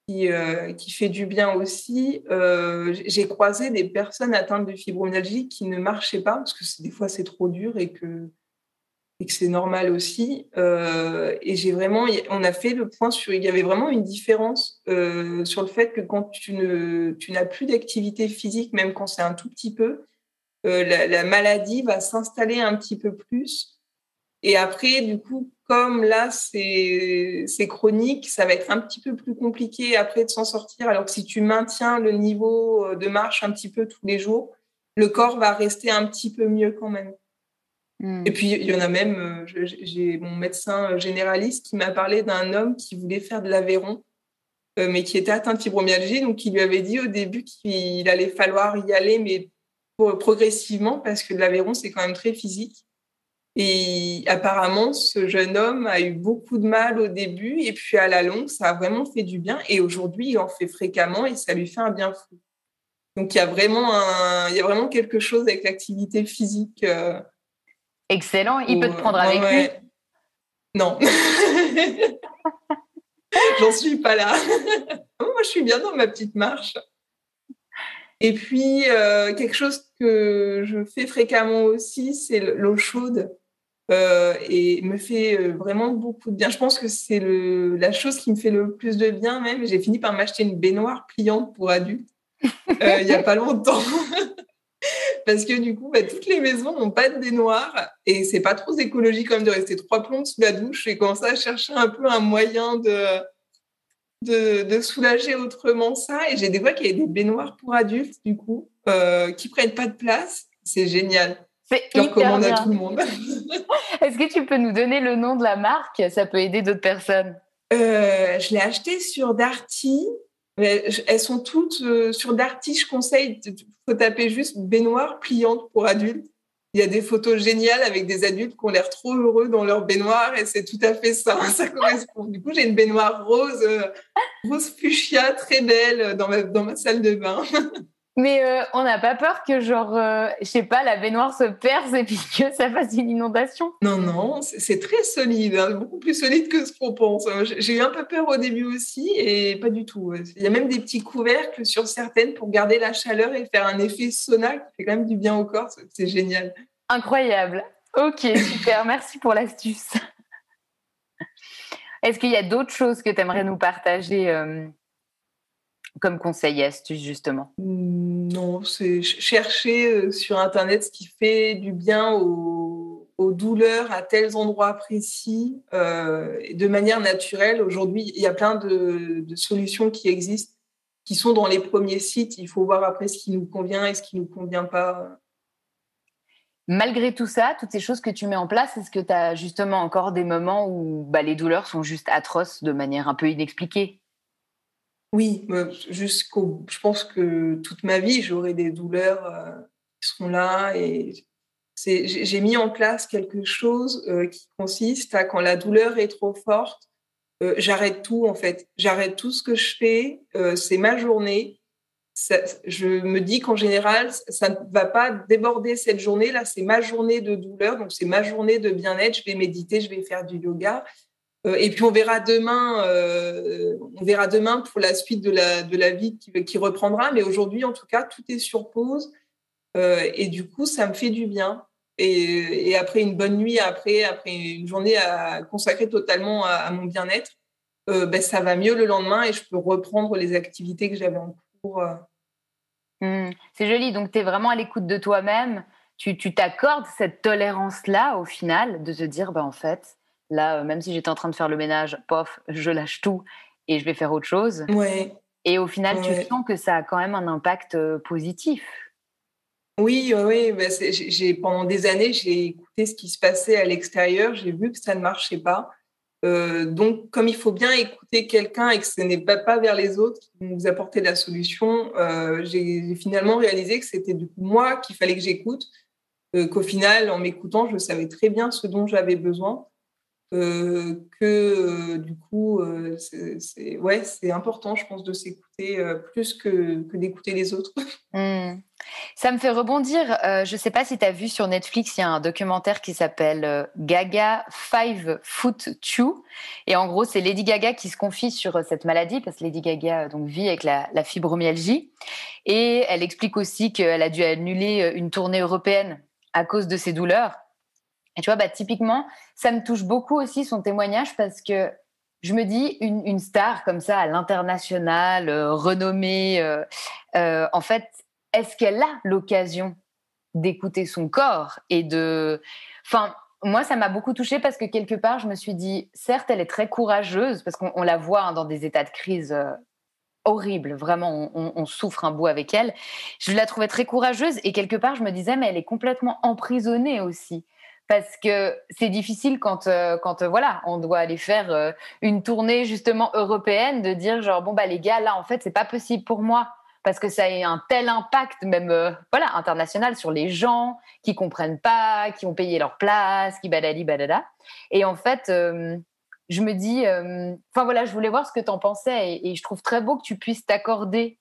S2: qui, fait du bien aussi. J'ai croisé des personnes atteintes de fibromyalgie qui ne marchaient pas, parce que des fois c'est trop dur et que et que c'est normal aussi. Euh, et j'ai vraiment, on a fait le point sur, il y avait vraiment une différence euh, sur le fait que quand tu ne, tu n'as plus d'activité physique, même quand c'est un tout petit peu, euh, la, maladie va s'installer un petit peu plus. Et après, du coup, comme là, c'est chronique, ça va être un petit peu plus compliqué après de s'en sortir. Alors que si tu maintiens le niveau de marche un petit peu tous les jours, le corps va rester un petit peu mieux quand même. Hmm. Et puis, il y en a même, euh, j'ai mon médecin généraliste qui m'a parlé d'un homme qui voulait faire de l'Aveyron, euh, mais qui était atteint de fibromyalgie. Donc, il lui avait dit au début qu'il allait falloir y aller, mais progressivement, parce que de l'Aveyron, c'est quand même très physique. Et apparemment, ce jeune homme a eu beaucoup de mal au début, et puis à la longue, ça a vraiment fait du bien. Et aujourd'hui, il en fait fréquemment et ça lui fait un bien fou. Donc, il y a vraiment, il y a vraiment quelque chose avec l'activité physique. Euh,
S1: Excellent. Il peut te prendre avec lui
S2: Non. J'en suis pas là. Moi, je suis bien dans ma petite marche. Et puis, euh, quelque chose que je fais fréquemment aussi, c'est l'eau chaude. Euh, et me fait euh, vraiment beaucoup de bien. Je pense que c'est la chose qui me fait le plus de bien même. J'ai fini par m'acheter une baignoire pliante pour adultes il n'y a pas longtemps. Parce que du coup, bah, toutes les maisons n'ont pas de baignoire et c'est pas trop écologique quand même de rester trois plombes sous la douche et commencer à chercher un peu un moyen de, de, soulager autrement ça. Et j'ai des fois qu'il y a des baignoires pour adultes, du coup, euh, qui prennent pas de place. C'est génial.
S1: C'est hyper bien. à tout le monde. Est-ce que tu peux nous donner le nom de la marque? Ça peut aider d'autres personnes.
S2: Euh, je l'ai acheté sur Darty. Elles sont toutes euh, sur Darty. Je conseille, il faut taper juste baignoire pliante pour adultes il y a des photos géniales avec des adultes qui ont l'air trop heureux dans leur baignoire et c'est tout à fait ça. Ça correspond. Du coup, j'ai une baignoire rose, euh, rose fuchsia, très belle dans ma, dans ma salle de bain.
S1: Mais euh, on n'a pas peur que, genre, euh, je sais pas, la baignoire se perce et puis que ça fasse une inondation
S2: Non, non, c'est très solide, hein, beaucoup plus solide que ce qu'on pense. J'ai eu un peu peur au début aussi et pas du tout. Il y a même des petits couvercles sur certaines pour garder la chaleur et faire un effet sauna qui fait quand même du bien au corps. C'est génial.
S1: Incroyable. Ok, super. Merci pour l'astuce. Est-ce qu'il y a d'autres choses que tu aimerais nous partager euh, comme conseil et astuce, justement?
S2: Non, c'est chercher euh, sur Internet ce qui fait du bien aux, douleurs à tels endroits précis euh, de manière naturelle. Aujourd'hui, il y a plein de, solutions qui existent, qui sont dans les premiers sites. Il faut voir après ce qui nous convient et ce qui nous convient pas.
S1: Malgré tout ça, toutes ces choses que tu mets en place, est-ce que tu as justement encore des moments où bah, les douleurs sont juste atroces de manière un peu inexpliquée?
S2: Oui, jusqu'au. Je pense que toute ma vie, j'aurai des douleurs euh, qui seront là. Et j'ai mis en place quelque chose euh, qui consiste à quand la douleur est trop forte, euh, j'arrête tout en fait. J'arrête tout ce que je fais. c'est ma journée. je me dis qu'en général, ça ne va pas déborder cette journée. Là, c'est ma journée de douleur, donc c'est ma journée de bien-être. Je vais méditer, je vais faire du yoga. Euh, et puis on verra demain, euh, on verra demain pour la suite de la, de la vie qui, reprendra. Mais aujourd'hui, en tout cas, tout est sur pause. Euh, et du coup, ça me fait du bien. Et, après une bonne nuit, après, après une journée à, consacrée totalement à, mon bien-être, ben, ça va mieux le lendemain et je peux reprendre les activités que j'avais en cours.
S1: Mmh. c'est joli. Donc, tu es vraiment à l'écoute de toi-même. Tu t'accordes cette tolérance-là, au final, de te dire, ben, en fait, Là, euh, même si j'étais en train de faire le ménage, pof, je lâche tout et je vais faire autre chose.
S2: Ouais.
S1: Et au final, tu sens que ça a quand même un impact euh, positif.
S2: Oui, oui, bah, j'ai, pendant des années, j'ai écouté ce qui se passait à l'extérieur, j'ai vu que ça ne marchait pas. Euh, donc, comme il faut bien écouter quelqu'un et que ce n'est pas, pas vers les autres qui nous apporter la solution, j'ai finalement réalisé que c'était du coup moi qu'il fallait que j'écoute, qu'au final, en m'écoutant, je savais très bien ce dont j'avais besoin. Euh, que euh, du coup, euh, c'est important, je pense, de s'écouter plus que, d'écouter les autres.
S1: Mmh. Ça me fait rebondir. je ne sais pas si tu as vu sur Netflix, il y a un documentaire qui s'appelle Gaga Five Foot Two. Et en gros, c'est Lady Gaga qui se confie sur cette maladie, parce que Lady Gaga donc, vit avec la fibromyalgie. Et elle explique aussi qu'elle a dû annuler une tournée européenne à cause de ses douleurs. Et tu vois, bah, typiquement, ça me touche beaucoup aussi son témoignage parce que je me dis, une, star comme ça à l'international, euh, renommée, euh, euh, en fait, est-ce qu'elle a l'occasion d'écouter son corps et de. Enfin, moi, ça m'a beaucoup touchée parce que quelque part, je me suis dit, certes, elle est très courageuse, parce qu'on la voit hein, dans des états de crise horribles, vraiment, on, souffre un bout avec elle. Je la trouvais très courageuse et quelque part, je me disais, mais elle est complètement emprisonnée aussi. Parce que c'est difficile quand, euh, quand euh, voilà, on doit aller faire une tournée justement européenne, de dire genre, bon, bah les gars, là, en fait, c'est pas possible pour moi. Parce que ça a un tel impact, même euh, voilà, international, sur les gens qui comprennent pas, qui ont payé leur place, qui badali badada. Et en fait, euh, je me dis, euh, enfin voilà, je voulais voir ce que tu en pensais. Et, je trouve très beau que tu puisses t'accorder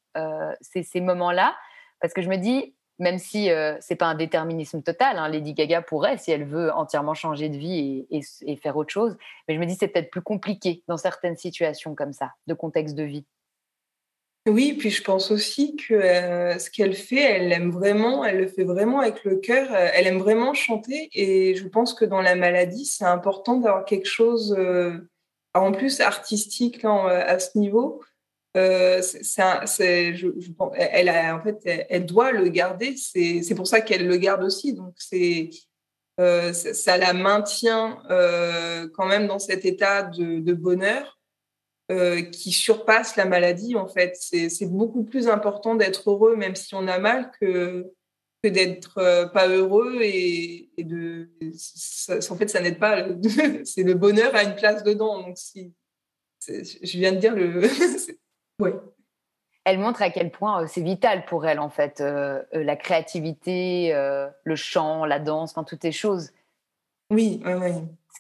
S1: ces, moments-là, parce que je me dis, même si c'est pas un déterminisme total, hein, Lady Gaga pourrait, si elle veut, entièrement changer de vie et, faire autre chose, mais je me dis c'est peut-être plus compliqué dans certaines situations comme ça, de contexte de vie.
S2: Oui, puis je pense aussi que euh, ce qu'elle fait, elle aime vraiment, elle le fait vraiment avec le cœur, euh, elle aime vraiment chanter et je pense que dans la maladie, c'est important d'avoir quelque chose euh, en plus artistique à ce niveau. Elle doit le garder. C'est, pour ça qu'elle le garde aussi. Donc c'est, ça la maintient quand même dans cet état de, bonheur. Euh, qui surpasse la maladie, en fait. C'est beaucoup plus important d'être heureux, même si on a mal, que, d'être euh, pas heureux et, en fait, ça n'aide pas. C'est le bonheur à une place dedans. Donc. Je viens de dire le. ouais.
S1: Elle montre à quel point euh, c'est vital pour elle, en fait, la créativité, le chant, la danse, enfin, toutes ces choses.
S2: Oui, oui, oui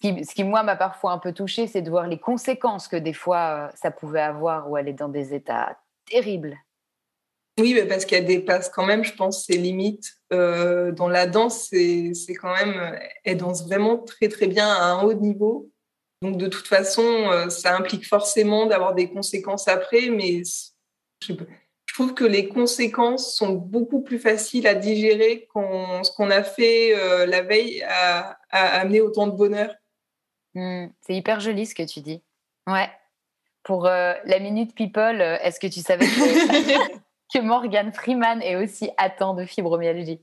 S1: ce qui, moi, m'a parfois un peu touchée, c'est de voir les conséquences que des fois, euh, ça pouvait avoir où elle est dans des états terribles.
S2: Oui, mais parce qu'elle dépasse quand même, je pense, ses limites. Euh, dans la danse, c'est quand même, elle danse vraiment très, très bien à un haut niveau. Donc, de toute façon, euh, ça implique forcément d'avoir des conséquences après, mais je, trouve que les conséquences sont beaucoup plus faciles à digérer quand ce qu'on a fait la veille a, a amené autant de bonheur.
S1: Mmh, c'est hyper joli ce que tu dis. Ouais. Pour euh, la Minute People, euh, est-ce que tu savais que, que Morgan Freeman est aussi atteint de fibromyalgie?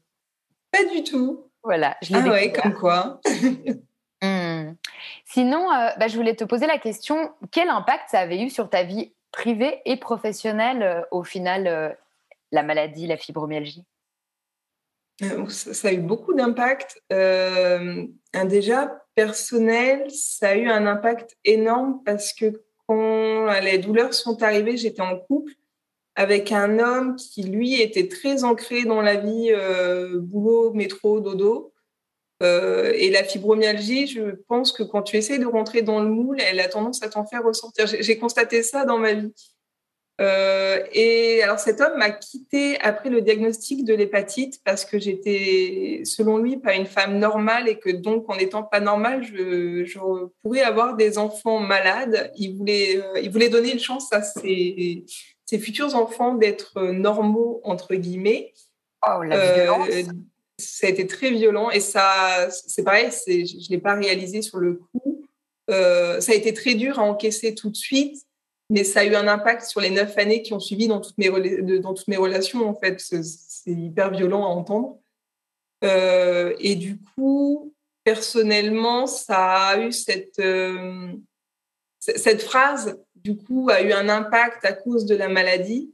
S2: Pas du tout.
S1: Voilà,
S2: je l'ai Ah ouais, comme quoi.
S1: Sinon, euh, bah, je voulais te poser la question quel impact ça avait eu sur ta vie privée et professionnelle au final, la maladie, la fibromyalgie?
S2: Ça, a eu beaucoup d'impact. déjà, personnel, ça a eu un impact énorme parce que quand les douleurs sont arrivées, j'étais en couple avec un homme qui, lui, était très ancré dans la vie euh, boulot, métro, dodo. Euh, et la fibromyalgie, je pense que quand tu essaies de rentrer dans le moule, elle a tendance à t'en faire ressortir. J'ai constaté ça dans ma vie. Euh, et alors cet homme m'a quitté après le diagnostic de l'hépatite parce que j'étais, selon lui, pas une femme normale et que donc en n'étant pas normale, je, je, pourrais avoir des enfants malades. Il voulait, euh, il voulait donner une chance à ses, ses futurs enfants d'être normaux entre guillemets.
S1: Oh, la violence.
S2: Ça a été très violent et ça, c'est pareil, je ne l'ai pas réalisé sur le coup. Euh, ça a été très dur à encaisser tout de suite mais ça a eu un impact sur les neuf années qui ont suivi dans toutes mes, dans toutes mes relations, en fait. C'est hyper violent à entendre. Euh, et du coup, personnellement, ça a eu cette, euh, cette phrase, du coup, a eu un impact à cause de la maladie.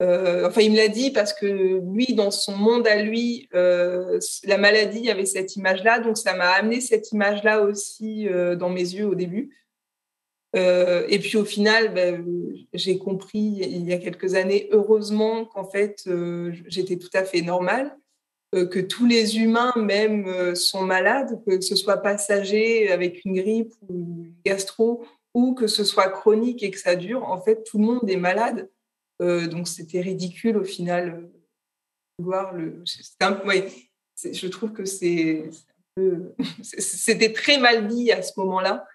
S2: Euh, enfin, il me l'a dit parce que lui, dans son monde à lui, la maladie avait cette image-là, donc ça m'a amené cette image-là aussi dans mes yeux au début. Euh, et puis au final, ben, j'ai compris il y a quelques années, heureusement, qu'en fait, euh, j'étais tout à fait normale, euh, que tous les humains même sont malades, que ce soit passager avec une grippe ou gastro, ou que ce soit chronique et que ça dure. En fait, tout le monde est malade. Donc c'était ridicule au final voir le. je trouve que c'était très mal dit à ce moment-là.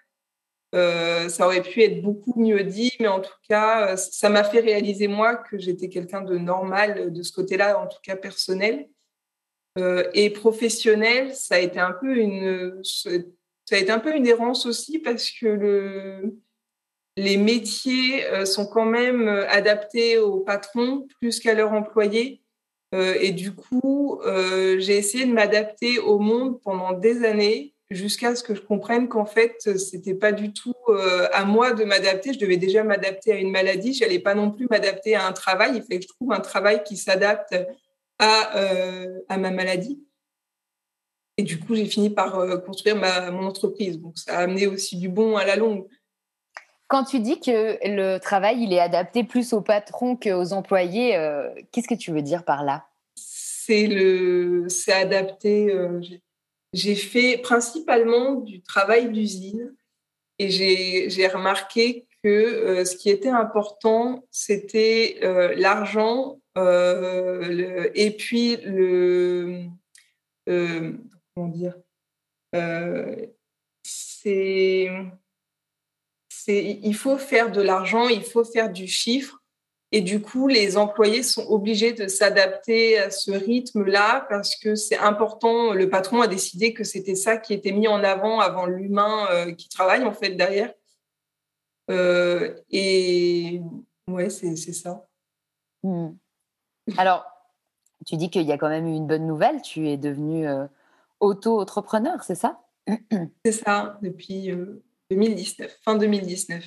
S2: Euh, ça aurait pu être beaucoup mieux dit, mais en tout cas, euh, ça m'a fait réaliser moi que j'étais quelqu'un de normal de ce côté-là, en tout cas personnel. Euh, et professionnel, ça a été un peu une, ça a été un peu une errance aussi parce que le, les métiers sont quand même adaptés aux patrons plus qu'à leurs employés. et du coup, j'ai essayé de m'adapter au monde pendant des années jusqu'à ce que je comprenne qu'en fait, c'était pas du tout euh, à moi de m'adapter. Je devais déjà m'adapter à une maladie. Je n'allais pas non plus m'adapter à un travail. Il fallait que je trouve un travail qui s'adapte à, euh, à ma maladie. Et du coup, j'ai fini par euh, construire ma, mon entreprise. Donc, ça a amené aussi du bon à la longue.
S1: Quand tu dis que le travail, il est adapté plus aux patrons qu'aux employés, qu'est-ce que tu veux dire par là?
S2: C'est le, adapté j'ai fait principalement du travail d'usine et j'ai remarqué que euh, ce qui était important, c'était euh, l'argent euh, et puis le. comment dire C'est. Il faut faire de l'argent, il faut faire du chiffre et du coup, les employés sont obligés de s'adapter à ce rythme-là parce que c'est important. Le patron a décidé que c'était ça qui était mis en avant avant l'humain euh, qui travaille en fait derrière. Euh, et ouais, c'est ça.
S1: Hmm. Alors, tu dis qu'il y a quand même eu une bonne nouvelle. Tu es devenu euh, auto-entrepreneur, c'est ça?
S2: C'est ça, depuis 2019, fin 2019.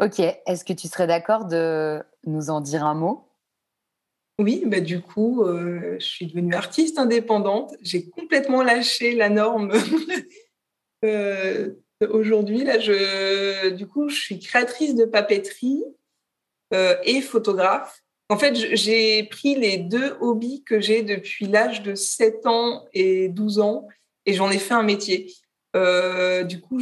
S1: Ok, est-ce que tu serais d'accord de nous en dire un mot?
S2: Oui, bah du coup, euh, je suis devenue artiste indépendante. J'ai complètement lâché la norme euh, aujourd'hui. Là, je, du coup, je suis créatrice de papeterie euh, et photographe. En fait, j'ai pris les deux hobbies que j'ai depuis l'âge de 7 ans et 12 ans et j'en ai fait un métier. Du coup,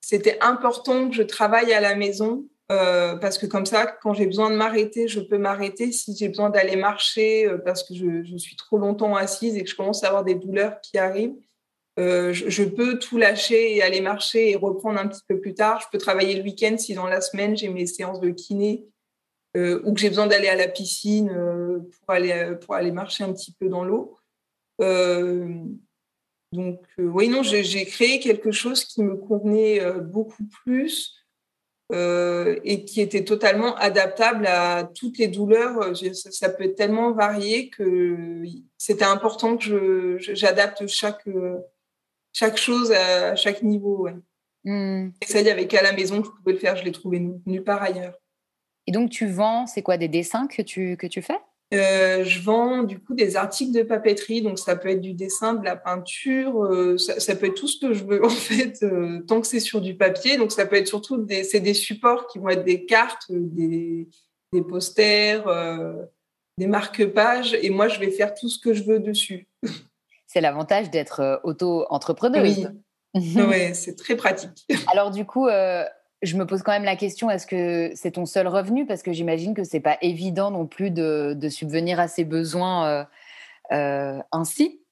S2: c'était important que je travaille à la maison euh, parce que comme ça, quand j'ai besoin de m'arrêter, je peux m'arrêter. Si j'ai besoin d'aller marcher euh, parce que je, suis trop longtemps assise et que je commence à avoir des douleurs qui arrivent, euh, je, peux tout lâcher et aller marcher et reprendre un petit peu plus tard. Je peux travailler le week-end si dans la semaine j'ai mes séances de kiné ou que j'ai besoin d'aller à la piscine pour, aller, pour aller marcher un petit peu dans l'eau. Donc, euh, oui, non, j'ai créé quelque chose qui me convenait euh, beaucoup plus euh, et qui était totalement adaptable à toutes les douleurs. Ça, peut être tellement varié que c'était important que j'adapte chaque, chaque chose à chaque niveau. Mmh. Et ça, il n'y avait qu'à la maison que je pouvais le faire. Je l'ai trouvé nulle part ailleurs.
S1: Et donc, tu vends, c'est quoi, des dessins que tu, que tu fais?
S2: Euh, je vends du coup des articles de papeterie, donc ça peut être du dessin, de la peinture, euh, ça, peut être tout ce que je veux en fait, euh, tant que c'est sur du papier. Donc ça peut être surtout des, c'est des supports qui vont être des cartes, des, des posters, des marque-pages, et moi je vais faire tout ce que je veux dessus.
S1: C'est l'avantage d'être auto-entrepreneuse.
S2: Oui, ouais, c'est très pratique.
S1: Alors du coup, je me pose quand même la question est-ce que c'est ton seul revenu? Parce que j'imagine que c'est pas évident non plus de, subvenir à ses besoins euh, euh, ainsi.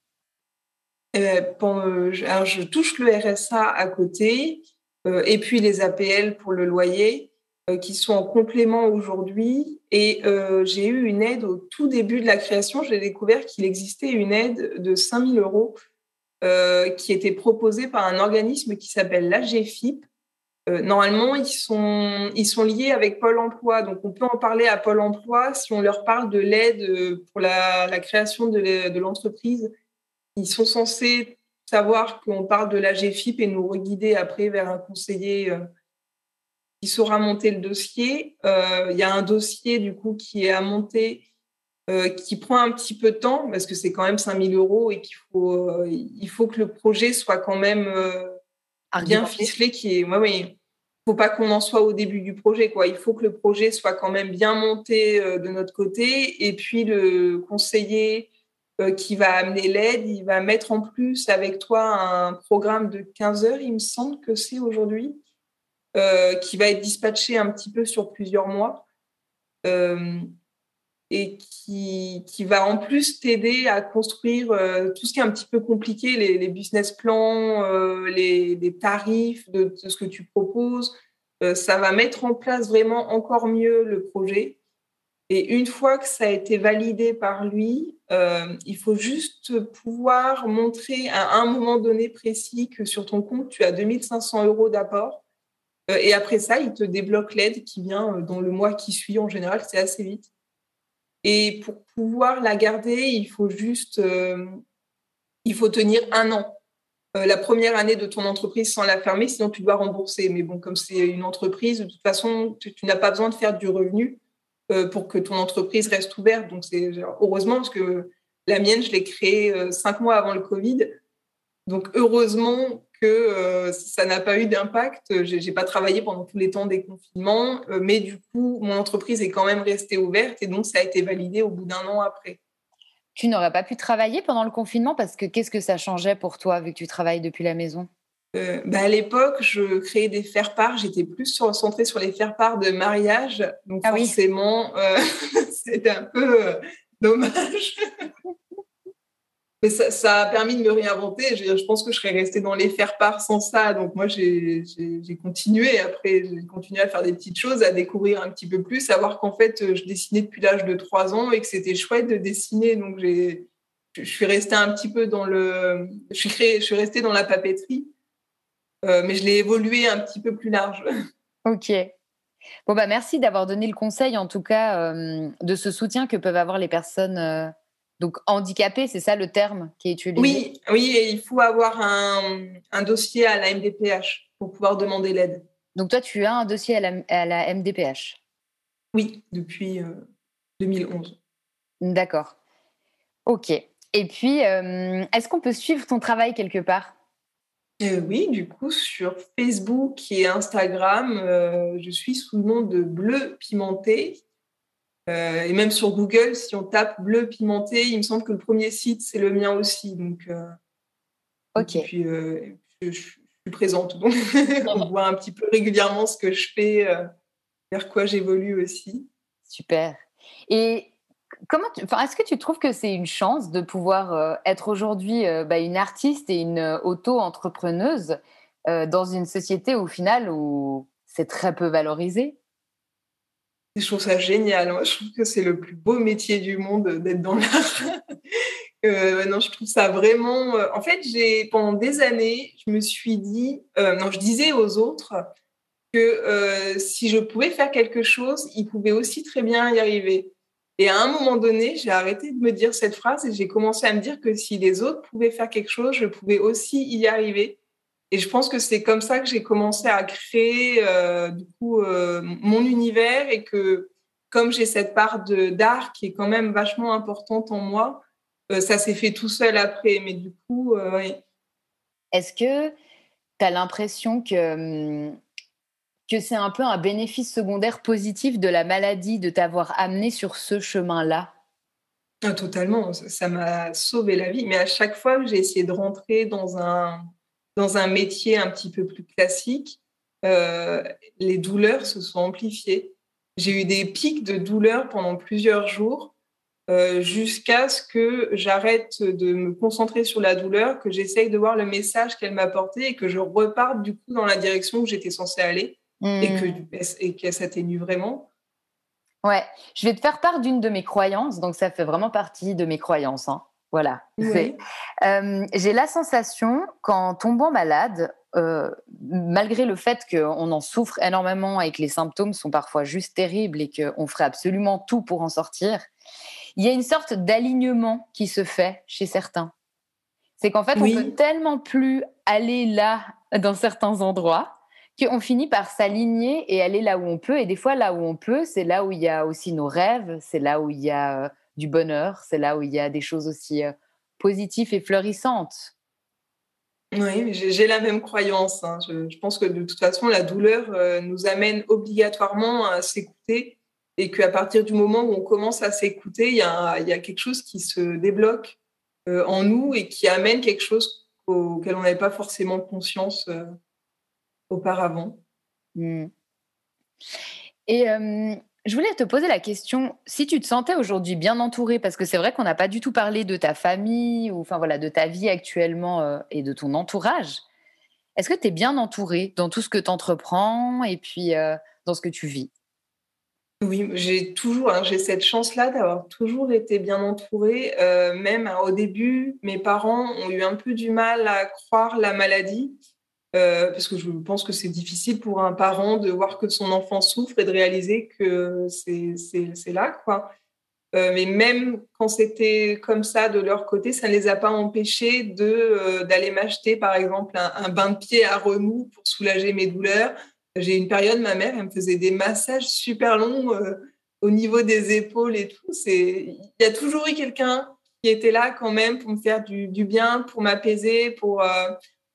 S2: Eh ben, alors je touche le RSA à côté euh, et puis les APL pour le loyer qui sont en complément aujourd'hui. Et j'ai eu une aide au tout début de la création. J'ai découvert qu'il existait une aide de 5000 euros qui était proposée par un organisme qui s'appelle l'AGFIP euh, normalement, ils sont, ils sont liés avec Pôle emploi. Donc, on peut en parler à Pôle emploi si on leur parle de l'aide euh, pour la, création de l'entreprise. Ils sont censés savoir qu'on parle de la GFIP et nous reguider après vers un conseiller euh, qui saura monter le dossier. Il y a un dossier, du coup, qui est à monter. qui prend un petit peu de temps parce que c'est quand même 5000 euros et qu'il faut, il faut que le projet soit quand même bien ficelé qui est. oui. Faut pas qu'on en soit au début du projet, quoi. Il faut que le projet soit quand même bien monté euh, de notre côté. Et puis le conseiller euh, qui va amener l'aide, il va mettre en plus avec toi un programme de 15 heures, il me semble que c'est aujourd'hui, euh, qui va être dispatché un petit peu sur plusieurs mois et qui, qui, va en plus t'aider à construire euh, tout ce qui est un petit peu compliqué, les, business plans, euh, les, tarifs de, ce que tu proposes. Euh, ça va mettre en place vraiment encore mieux le projet. Et une fois que ça a été validé par lui, il faut juste pouvoir montrer à un moment donné précis que sur ton compte, tu as 2500 euros d'apport. et après ça, il te débloque l'aide qui vient dans le mois qui suit. En général, c'est assez vite. Et pour pouvoir la garder, il faut juste, euh, il faut tenir un an. la première année de ton entreprise sans la fermer, sinon tu dois rembourser. Mais bon, comme c'est une entreprise, de toute façon, tu, n'as pas besoin de faire du revenu pour que ton entreprise reste ouverte. Donc, c'est heureusement parce que la mienne, je l'ai créée cinq mois avant le Covid. Donc, heureusement que euh, ça n'a pas eu d'impact. J'ai pas travaillé pendant tous les temps des confinements, euh, mais du coup, mon entreprise est quand même restée ouverte et donc ça a été validé au bout d'un an après.
S1: Tu n'aurais pas pu travailler pendant le confinement parce que qu'est-ce que ça changeait pour toi vu que tu travailles depuis la maison?
S2: Euh, bah à l'époque, je créais des faire-part. J'étais plus centrée sur les faire-part de mariage. Donc, ah forcément, c'était un peu dommage. Mais ça, a permis de me réinventer. Je, pense que je serais restée dans les faire-part sans ça. Donc moi, j'ai continué. Après, j'ai continué à faire des petites choses, à découvrir un petit peu plus, à voir qu'en fait, je dessinais depuis l'âge de 3 ans et que c'était chouette de dessiner. Donc je suis restée un petit peu dans le... Je suis, créé, je suis restée dans la papeterie, euh, mais je l'ai évolué un petit peu plus large.
S1: Ok. Bon, bah merci d'avoir donné le conseil, en tout cas, euh, de ce soutien que peuvent avoir les personnes... Euh, donc handicapé, c'est ça le terme qui est utilisé?
S2: Oui, oui, et il faut avoir un, dossier à la MDPH pour pouvoir demander l'aide.
S1: Donc toi, tu as un dossier à la, MDPH
S2: Oui, depuis 2011.
S1: Euh, D'accord. Ok. Et puis, euh, est-ce qu'on peut suivre ton travail quelque part?
S2: Euh, Oui, du coup, sur Facebook et Instagram, je suis sous le nom de Bleu Pimenté. Euh, et même sur Google, si on tape bleu pimenté, il me semble que le premier site, c'est le mien aussi. Donc, euh,
S1: ok.
S2: Et puis, euh, je, suis présente. Donc, on voit un petit peu régulièrement ce que je fais, vers quoi j'évolue aussi.
S1: Super. Et comment est-ce que tu trouves que c'est une chance de pouvoir être aujourd'hui bah, une artiste et une auto-entrepreneuse dans une société au final où c'est très peu valorisé?
S2: Je trouve ça génial. je trouve que c'est le plus beau métier du monde d'être dans l'art. euh, non, je trouve ça vraiment. Euh, en fait, j'ai pendant des années, je me suis dit, euh, non, je disais aux autres que euh, si je pouvais faire quelque chose, ils pouvaient aussi très bien y arriver. Et à un moment donné, j'ai arrêté de me dire cette phrase et j'ai commencé à me dire que si les autres pouvaient faire quelque chose, je pouvais aussi y arriver. Et je pense que c'est comme ça que j'ai commencé à créer euh, du coup euh, mon univers et que comme j'ai cette part d'art qui est quand même vachement importante en moi, euh, ça s'est fait tout seul après. Mais du coup, oui.
S1: Est-ce que tu as l'impression que, hum, que c'est un peu un bénéfice secondaire positif de la maladie de t'avoir amené sur ce chemin-là?
S2: Ah, Totalement, ça m'a sauvé la vie. Mais à chaque fois que j'ai essayé de rentrer dans un, dans un métier un petit peu plus classique, euh, les douleurs se sont amplifiées. J'ai eu des pics de douleurs pendant plusieurs jours euh, jusqu'à ce que j'arrête de me concentrer sur la douleur, que j'essaye de voir le message qu'elle m'apportait et que je reparte du coup dans la direction où j'étais censée aller et que mmh. et qu'elle s'atténue vraiment.
S1: Ouais, je vais te faire part d'une de mes croyances, donc ça fait vraiment partie de mes croyances. Hein. Voilà. j'ai la sensation qu'en tombant malade, malgré le fait qu'on en souffre énormément et que les symptômes sont parfois juste terribles et qu'on ferait absolument tout pour en sortir, il y a une sorte d'alignement qui se fait chez certains. C'est qu'en fait, on peut tellement plus aller là dans certains endroits qu'on finit par s'aligner et aller là où on peut. Et des fois, là où on peut, c'est là où il y a aussi nos rêves, c'est là où il y a du bonheur. C'est là où il y a des choses aussi positives et fleurissantes.
S2: Oui, j'ai la même croyance. Hein. Je, pense que de toute façon, la douleur nous amène obligatoirement à s'écouter et qu'à partir du moment où on commence à s'écouter, il y, a quelque chose qui se débloque en nous et qui amène quelque chose auquel on n'avait pas forcément conscience auparavant. Mmh.
S1: Et je voulais te poser la question, si tu te sentais aujourd'hui bien entourée, parce que c'est vrai qu'on n'a pas du tout parlé de ta famille, ou enfin voilà, de ta vie actuellement euh, et de ton entourage. Est-ce que tu es bien entourée dans tout ce que tu entreprends et puis euh, dans ce que tu vis?
S2: Oui, j'ai toujours, j'ai cette chance-là d'avoir toujours été bien entourée. Euh, même hein, au début, mes parents ont eu un peu du mal à croire la maladie. Euh, parce que je pense que c'est difficile pour un parent de voir que son enfant souffre et de réaliser que c'est là, quoi. mais même quand c'était comme ça de leur côté, ça ne les a pas empêchés de d'aller m'acheter, par exemple, un, bain de pied à remous pour soulager mes douleurs. J'ai une période, ma mère, elle me faisait des massages super longs au niveau des épaules et tout. il y a toujours eu quelqu'un qui était là quand même pour me faire du, bien, pour m'apaiser, pour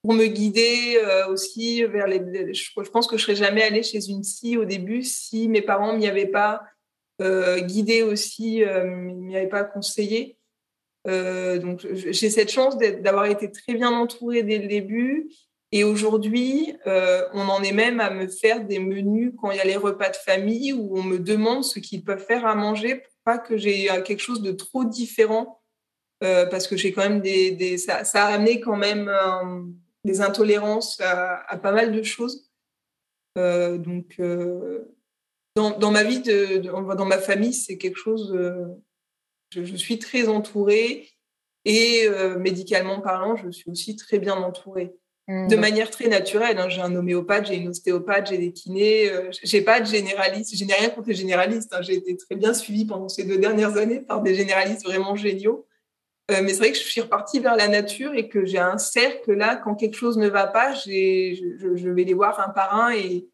S2: pour me guider euh, aussi vers les. Je, pense que je serais jamais allée chez une psy au début si mes parents m'y avaient pas euh, guidée aussi, euh, m'y avaient pas conseillé. Euh, donc j'ai cette chance d'avoir été très bien entourée dès le début. Et aujourd'hui, on en est même à me faire des menus quand il y a les repas de famille où on me demande ce qu'ils peuvent faire à manger pour pas que j'ai quelque chose de trop différent. parce que j'ai quand même des, ça, a amené quand même des intolérances à, pas mal de choses. Euh, donc, euh, dans, ma vie, de, dans ma famille, c'est quelque chose. je, suis très entourée et euh, médicalement parlant, je suis aussi très bien entourée. Mmh. De manière très naturelle. Hein. J'ai un homéopathe, j'ai une ostéopathe, j'ai des kinés. j'ai pas de généraliste. Je n'ai rien contre les généralistes. Hein. J'ai été très bien suivie pendant ces deux dernières années par des généralistes vraiment géniaux. Euh, mais c'est vrai que je suis repartie vers la nature et que j'ai un cercle là, quand quelque chose ne va pas, je, je, vais les voir un par un et,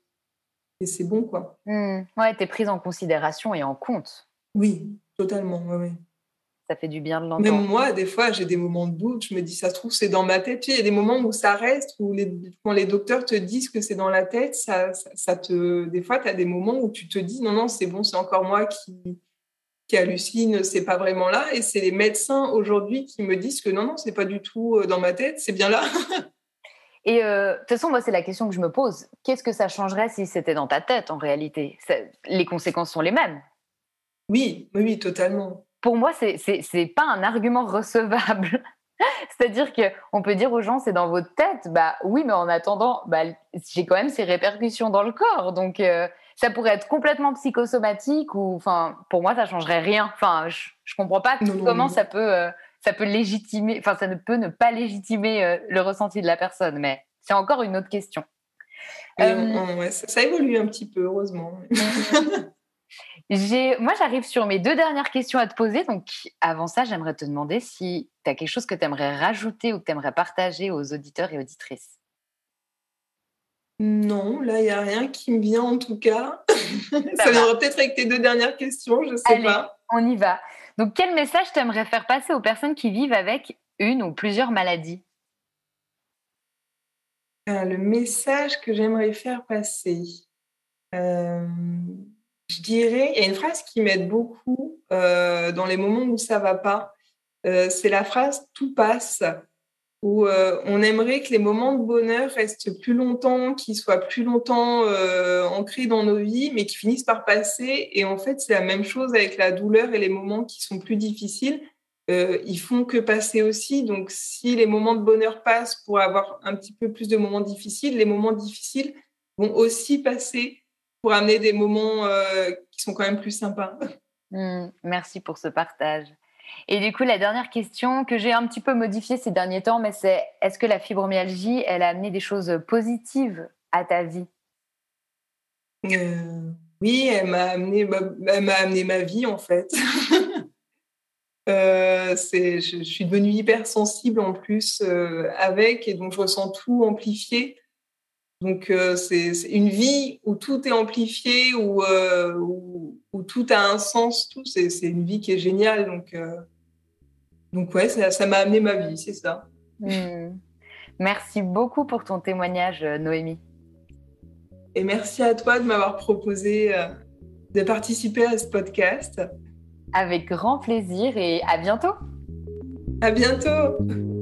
S2: et c'est bon quoi.
S1: Mmh. Ouais, tu es prise en considération et en compte.
S2: Oui, totalement. Ouais,
S1: Ça fait du bien de l'entendre.
S2: Même moi, des fois, j'ai des moments de doute. Je me dis, ça se trouve, c'est dans ma tête. il y a des moments où ça reste, où les, quand les docteurs te disent que c'est dans la tête, ça, ça, te, des fois, tu as des moments où tu te dis, non, non, c'est bon, c'est encore moi qui, qui hallucine, c'est pas vraiment là. Et c'est les médecins aujourd'hui qui me disent que non, non, c'est pas du tout euh, dans ma tête, c'est bien là.
S1: Et euh, de toute façon, moi, c'est la question que je me pose. Qu'est-ce que ça changerait si c'était dans ta tête en réalité? Les conséquences sont les mêmes.
S2: Oui, oui, totalement.
S1: Pour moi, c'est pas un argument recevable. C'est-à-dire qu'on peut dire aux gens, c'est dans votre tête. Bah oui, mais en attendant, bah, j'ai quand même ces répercussions dans le corps. Donc, euh, ça pourrait être complètement psychosomatique ou, enfin, pour moi, ça changerait rien. Enfin, je, je comprends pas comment ça peut, euh, ça peut légitimer, enfin, ça ne peut ne pas légitimer euh, le ressenti de la personne, mais c'est encore une autre question.
S2: Euh, ça, évolue un petit peu, heureusement.
S1: moi, j'arrive sur mes deux dernières questions à te poser. Donc, avant ça, j'aimerais te demander si tu as quelque chose que tu aimerais rajouter ou que tu aimerais partager aux auditeurs et auditrices.
S2: Non, là, il n'y a rien qui me vient en tout cas. Ça viendra peut-être avec tes deux dernières questions, je ne sais pas.
S1: On y va. Donc, quel message t'aimerais faire passer aux personnes qui vivent avec une ou plusieurs maladies?
S2: Euh, Le message que j'aimerais faire passer, euh, je dirais, il y a une phrase qui m'aide beaucoup euh, dans les moments où ça ne va pas. c'est la phrase Tout passe où euh, on aimerait que les moments de bonheur restent plus longtemps, qu'ils soient plus longtemps euh, ancrés dans nos vies, mais qui finissent par passer. Et en fait, c'est la même chose avec la douleur et les moments qui sont plus difficiles. Euh, ils font que passer aussi. Donc, si les moments de bonheur passent pour avoir un petit peu plus de moments difficiles, les moments difficiles vont aussi passer pour amener des moments qui sont quand même plus sympas.
S1: Mmh, merci pour ce partage. Et du coup, la dernière question que j'ai un petit peu modifiée ces derniers temps, mais c'est est-ce que la fibromyalgie, elle a amené des choses positives à ta vie?
S2: Euh, Oui, elle m'a amené, m'a amené ma vie en fait. euh, je, je, suis devenue hypersensible en plus euh, avec, et donc je ressens tout amplifié. Donc, euh, c'est une vie où tout est amplifié, où, euh, où, tout a un sens, tout. C'est une vie qui est géniale. Donc, euh, donc ouais, ça m'a amené ma vie, c'est ça.
S1: Hmm. Merci beaucoup pour ton témoignage, Noémie.
S2: Et merci à toi de m'avoir proposé de participer à ce podcast.
S1: Avec grand plaisir et à bientôt.
S2: À bientôt.